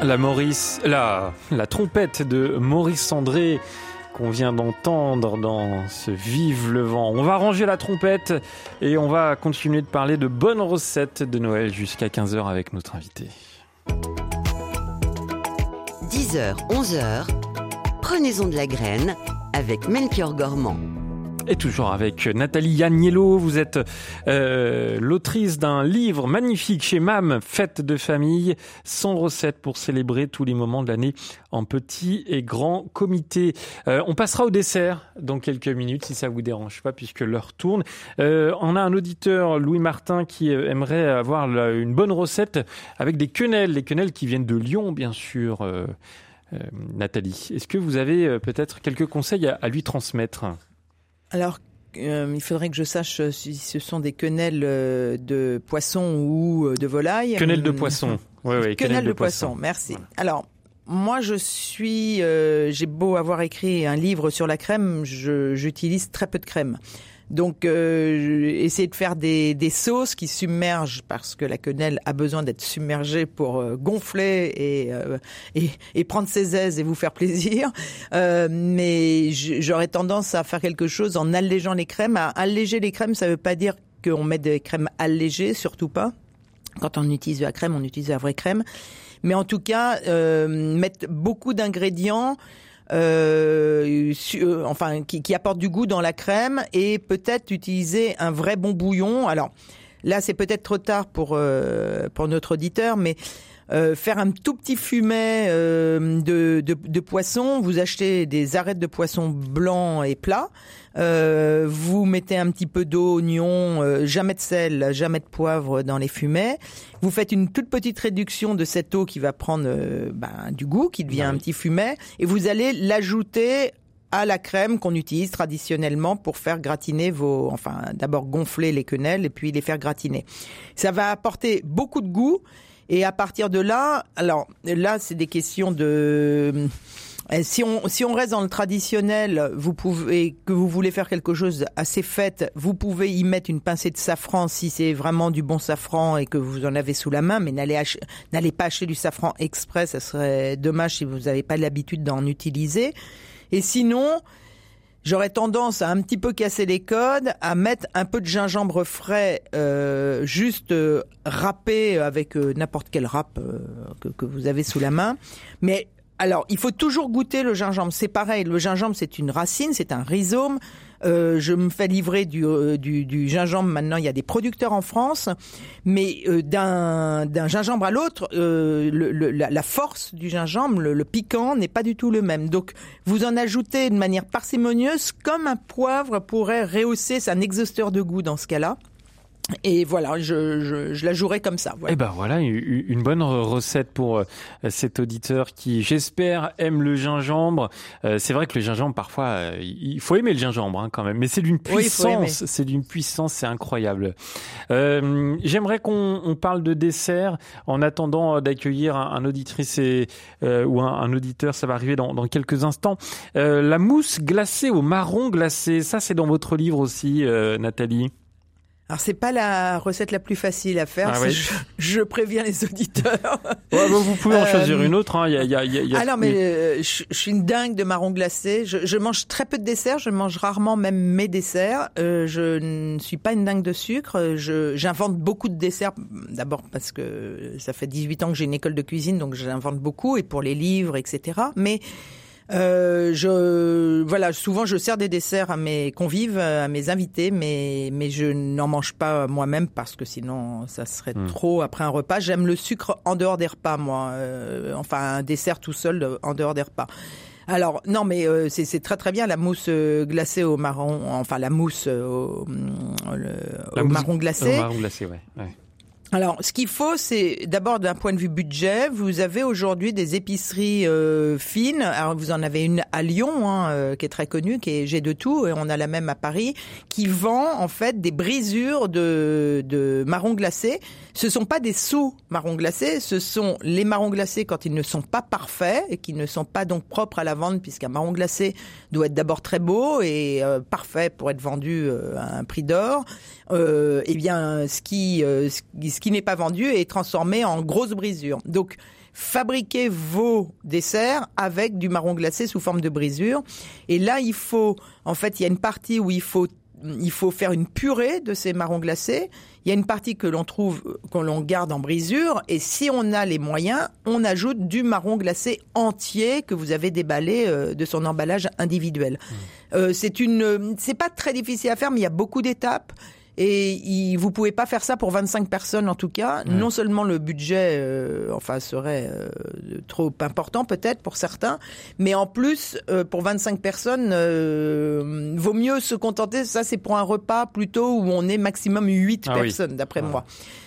La trompette de Maurice Sandré qu'on vient d'entendre dans ce vive le vent. On va ranger la trompette et on va continuer de parler de bonnes recettes de Noël jusqu'à 15h avec notre invité. 10h, 11h, prenez-en de la graine avec Melchior Gormand. Et toujours avec Nathalie Yaniello, vous êtes euh, l'autrice d'un livre magnifique chez MAM, Fête de famille, 100 recettes pour célébrer tous les moments de l'année en petit et grand comité. Euh, on passera au dessert dans quelques minutes si ça vous dérange pas puisque l'heure tourne. Euh, on a un auditeur, Louis Martin, qui aimerait avoir une bonne recette avec des quenelles, les quenelles qui viennent de Lyon bien sûr. Nathalie, est-ce que vous avez peut-être quelques conseils à lui transmettre? Alors, euh, il faudrait que je sache si ce sont des quenelles euh, de poisson ou euh, de volaille. Quenelle de Hum, poisson. Oui, oui, Quenelle de, poisson. merci. Voilà. Alors, moi, je suis, euh, j'ai beau avoir écrit un livre sur la crème, j'utilise très peu de crème. Donc, euh, essayer de faire des, des sauces qui submergent, parce que la quenelle a besoin d'être submergée pour euh, gonfler et, euh, et, et prendre ses aises et vous faire plaisir. Euh, mais j'aurais tendance à faire quelque chose en allégeant les crèmes. À alléger les crèmes, ça veut pas dire qu'on met des crèmes allégées, surtout pas. Quand on utilise de la crème, on utilise la vraie crème. Mais en tout cas, euh, mettre beaucoup d'ingrédients, euh, euh, enfin, qui, qui apportent du goût dans la crème, et peut-être utiliser un vrai bon bouillon. Alors là, c'est peut-être trop tard pour euh, pour notre auditeur, mais euh, faire un tout petit fumet euh, de, de, de poisson. Vous achetez des arêtes de poisson blancs et plats. Euh, vous mettez un petit peu d'eau, oignon, euh, jamais de sel, jamais de poivre dans les fumets. Vous faites une toute petite réduction de cette eau qui va prendre euh, ben, du goût, qui devient Ouais. un petit fumet, et vous allez l'ajouter à la crème qu'on utilise traditionnellement pour faire gratiner vos, enfin d'abord gonfler les quenelles et puis les faire gratiner. Ça va apporter beaucoup de goût et à partir de là, alors là c'est des questions de euh, si on, si on reste dans le traditionnel, vous pouvez que vous voulez faire quelque chose assez fait, vous pouvez y mettre une pincée de safran si c'est vraiment du bon safran et que vous en avez sous la main, mais n'allez ach- n'allez pas acheter du safran exprès, ça serait dommage si vous n'avez pas l'habitude d'en utiliser. Et sinon, j'aurais tendance à un petit peu casser les codes, à mettre un peu de gingembre frais, euh, juste euh, râpé avec euh, n'importe quel râpe euh, que, que vous avez sous la main. Mais alors, il faut toujours goûter le gingembre. C'est pareil, le gingembre, c'est une racine, c'est un rhizome. Euh, je me fais livrer du, euh, du, du gingembre. Maintenant, il y a des producteurs en France, mais euh, d'un gingembre à l'autre, euh, le- le- la, la force du gingembre, le, le piquant n'est pas du tout le même. Donc, vous en ajoutez de manière parcimonieuse, comme un poivre pourrait rehausser, c'est un exhausteur de goût dans ce cas-là. Et voilà, je, je, je la jouerai comme ça. Voilà. Eh ben voilà, une bonne re- recette pour euh, cet auditeur qui, j'espère, aime le gingembre. Euh, c'est vrai que le gingembre, parfois, euh, il faut aimer le gingembre hein, quand même, mais c'est d'une Oui, puissance, c'est d'une puissance, c'est incroyable. Euh, J'aimerais qu'on on parle de dessert en attendant d'accueillir un, un auditrice et, euh, ou un, un auditeur, ça va arriver dans, dans quelques instants. Euh, la mousse glacée au marron glacé, ça c'est dans votre livre aussi, euh, Nathalie. Alors c'est pas la recette la plus facile à faire. Ah oui. je, je préviens les auditeurs. Ouais, vous pouvez en Euh, choisir une autre. hein. Il y a, il y a- il y a- il y a- Ah non, mais euh, je, je suis une dingue de marron glacé. Je, je mange très peu de desserts. Je mange rarement même mes desserts. Euh, je ne suis pas une dingue de sucre. Je J'invente beaucoup de desserts. D'abord parce que ça fait 18 ans que j'ai une école de cuisine, donc j'invente beaucoup et pour les livres, etc. Mais euh, je voilà, souvent je sers des desserts à mes convives, à mes invités, mais mais je n'en mange pas moi-même parce que sinon ça serait Hmm. trop après un repas. J'aime le sucre en dehors des repas, moi. Euh, enfin, un dessert tout seul euh, en dehors des repas. Alors non, mais euh, c'est c'est très très bien la mousse euh, glacée au marron, enfin la mousse euh, au, hum, le- La au mousse- marron glacé. Au marron glacé, ouais. ouais. Alors, ce qu'il faut, c'est d'abord d'un point de vue budget, vous avez aujourd'hui des épiceries euh, fines. Alors, vous en avez une à Lyon, hein, euh, qui est très connue, qui est J'ai de tout, et on a la même à Paris, qui vend en fait des brisures de, de marron glacé. Ce sont pas des sous marron glacé, ce sont les marrons glacés quand ils ne sont pas parfaits et qui ne sont pas donc propres à la vente, puisqu'un marron glacé doit être d'abord très beau et euh, parfait pour être vendu euh, à un prix d'or. Euh, eh bien, ce qui, euh, ce qui- qui n'est pas vendu est transformé en grosses brisures. Donc, fabriquez vos desserts avec du marron glacé sous forme de brisure. Et là, il faut, en fait, il y a une partie où il faut il faut faire une purée de ces marrons glacés. Il y a une partie que l'on trouve, qu'on l'on garde en brisure, et si on a les moyens, on ajoute du marron glacé entier que vous avez déballé euh, de son emballage individuel. Euh, c'est une, c'est pas très difficile à faire, mais il y a beaucoup d'étapes. Et il, vous pouvez pas faire ça pour 25 personnes en tout cas. Non seulement le budget, euh, enfin, serait euh, trop important peut-être pour certains, mais en plus euh, pour 25 personnes, euh, vaut mieux se contenter. Ça, c'est pour un repas plutôt où on est maximum 8 Ah oui. personnes, d'après Ah. moi.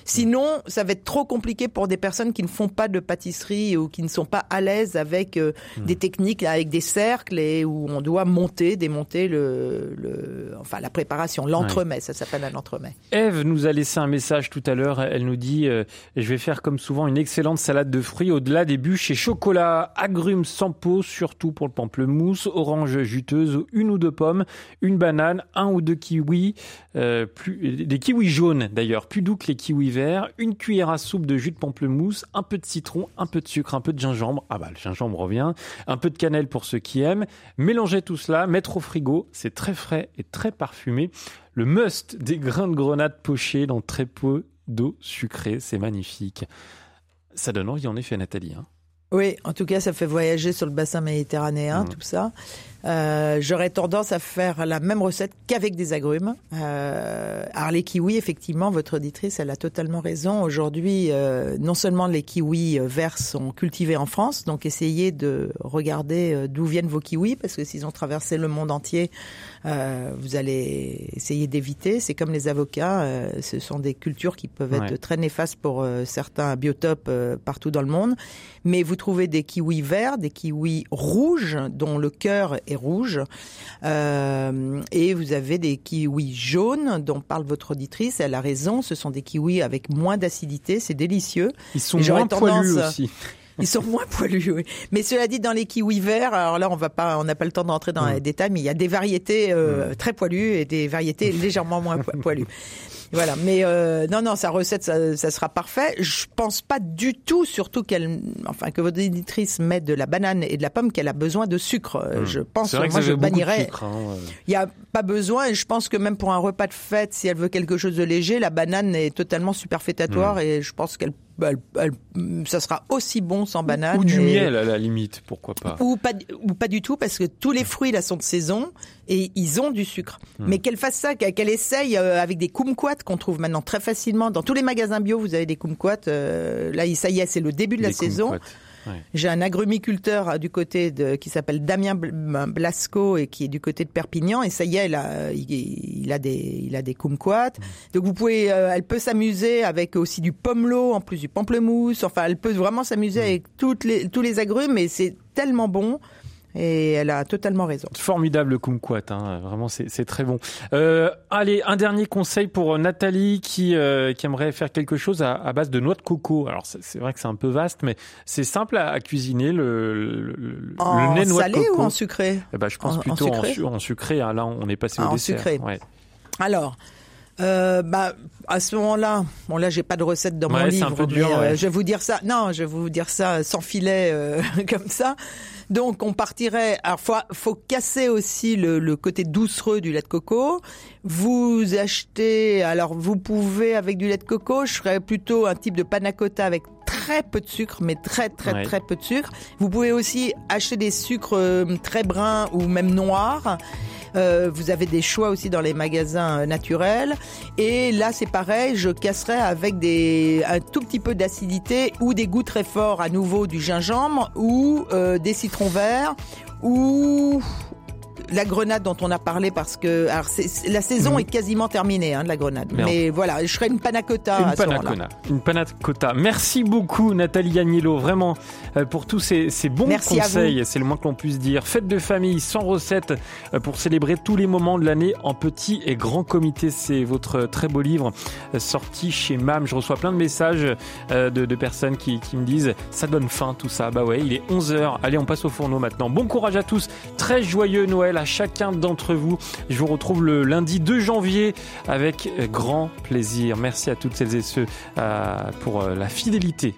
Sinon, ça va être trop compliqué pour des personnes qui ne font pas de pâtisserie ou qui ne sont pas à l'aise avec euh, Hmm. des techniques avec des cercles et où on doit monter, démonter le, le enfin la préparation, l'entremet, ça s'appelle un entremet. Eve nous a laissé un message tout à l'heure. Elle nous dit euh, Je vais faire comme souvent une excellente salade de fruits au-delà des bûches et chocolat, agrumes sans peau, surtout pour le pamplemousse, orange juteuse, une ou deux pommes, une banane, un ou deux kiwis, euh, plus, des kiwis jaunes d'ailleurs, plus doux que les kiwis verts, une cuillère à soupe de jus de pamplemousse, un peu de citron, un peu de sucre, un peu de gingembre. Ah bah le gingembre revient, un peu de cannelle pour ceux qui aiment. Mélanger tout cela, mettre au frigo, c'est très frais et très parfumé. Le must des grains de grenade pochés dans très peu d'eau sucrée, c'est magnifique. Ça donne envie en effet, Nathalie. hein. Oui, en tout cas, ça fait voyager sur le bassin méditerranéen, Mhm. tout ça. Euh, J'aurais tendance à faire la même recette qu'avec des agrumes. Euh, alors les kiwis, effectivement, votre auditrice, elle a totalement raison. Aujourd'hui, euh, non seulement les kiwis euh, verts sont cultivés en France, donc essayez de regarder d'où viennent vos kiwis, parce que s'ils ont traversé le monde entier, vous allez essayer d'éviter. C'est comme les avocats, ce sont des cultures qui peuvent être Ouais. très néfastes pour certains biotopes partout dans le monde. Mais vous trouvez des kiwis verts, des kiwis rouges, dont le cœur rouge, euh, et vous avez des kiwis jaunes, dont parle votre auditrice. Elle a raison, ce sont des kiwis avec moins d'acidité, c'est délicieux. Ils sont Et moins poilus aussi. Ils sont moins poilus, oui. Mais cela dit, dans les kiwis verts, alors là, on va pas, on n'a pas le temps de rentrer dans Mm. les détails, mais il y a des variétés euh, très poilues et des variétés légèrement moins po- poilues. Voilà, mais euh, non, non, sa recette, ça, ça sera parfait. Je pense pas du tout, surtout qu'elle, enfin, que votre éditrice mette de la banane et de la pomme, qu'elle a besoin de sucre. Euh, Je pense, Hmm. C'est vrai que moi, je bannirais. hein. Il n'y a pas besoin, et je pense que même pour un repas de fête, si elle veut quelque chose de léger, la banane est totalement superfétatoire, Hmm. et je pense qu'elle, elle- elle- ça sera aussi bon sans banane. Ou du miel à la limite, pourquoi pas. ou pas, ou pas du tout, parce que tous les fruits là sont de saison et ils ont du sucre. Hmm. Mais qu'elle fasse ça, qu'elle essaye euh, avec des kumquats qu'on trouve maintenant très facilement dans tous les magasins bio. Vous avez des kumquats. euh, là, ça y est, c'est le début de la Des saison. kumquats. J'ai un agrumiculteur euh, du côté de qui s'appelle Damien Bl- Blasco et qui est du côté de Perpignan et ça y est, il a, il, il a des il a des kumquats. Donc vous pouvez, euh, elle peut s'amuser avec aussi du pomelo en plus du pamplemousse. Enfin, elle peut vraiment s'amuser avec toutes les tous les agrumes et c'est tellement bon. Et elle a totalement raison. Formidable kumquat, hein. vraiment c'est très bon. Euh, allez, un dernier conseil pour Nathalie qui, euh, qui aimerait faire quelque chose à, à base de noix de coco. Alors c'est vrai que c'est un peu vaste, mais c'est simple à, à cuisiner le, le, le- En nez de noix de salé coco. ou en sucré Eh ben, je pense en- en plutôt en, sucré su- en sucré. hein. Là, on est passé Ah, au en dessert. sucré. Ouais. Alors, euh, bah, à ce moment-là, bon là, j'ai pas de recette dans mon Ouais, un livre, dur, mais, euh, je vais vous dire ça. Non, je vais vous dire ça sans filet euh, comme ça. Donc, on partirait. Alors, faut, faut casser aussi le, le côté doucereux du lait de coco. Vous achetez. Alors, vous pouvez avec du lait de coco. Je ferais plutôt un type de panna cotta avec très peu de sucre, mais très très Ouais. très peu de sucre. Vous pouvez aussi acheter des sucres euh, très bruns ou même noirs. Euh, vous avez des choix aussi dans les magasins euh, naturels. Et là, c'est pareil, je casserai avec des, un tout petit peu d'acidité ou des goûts très forts à nouveau du gingembre ou euh, des citrons verts ou la grenade dont on a parlé parce que alors la saison Mhm. est quasiment terminée hein, de la grenade. Merde. Mais voilà, je ferai une à Une ce. Une panna cotta. Merci beaucoup Nathalie Agnello, vraiment euh, pour tous ces, ces bons Merci conseils. C'est le moins que l'on puisse dire. Fête de famille sans recette euh, pour célébrer tous les moments de l'année en petit et grand comité. C'est votre très beau livre euh, sorti chez MAM. Je reçois plein de messages euh, de, de personnes qui, qui me disent ça donne faim tout ça. Bah ouais, il est 11h. Allez, on passe au fourneau maintenant. Bon courage à tous. Très joyeux Noël à chacun d'entre vous. Je vous retrouve le lundi 2 janvier avec grand plaisir. Merci à toutes celles et ceux euh, pour euh, la fidélité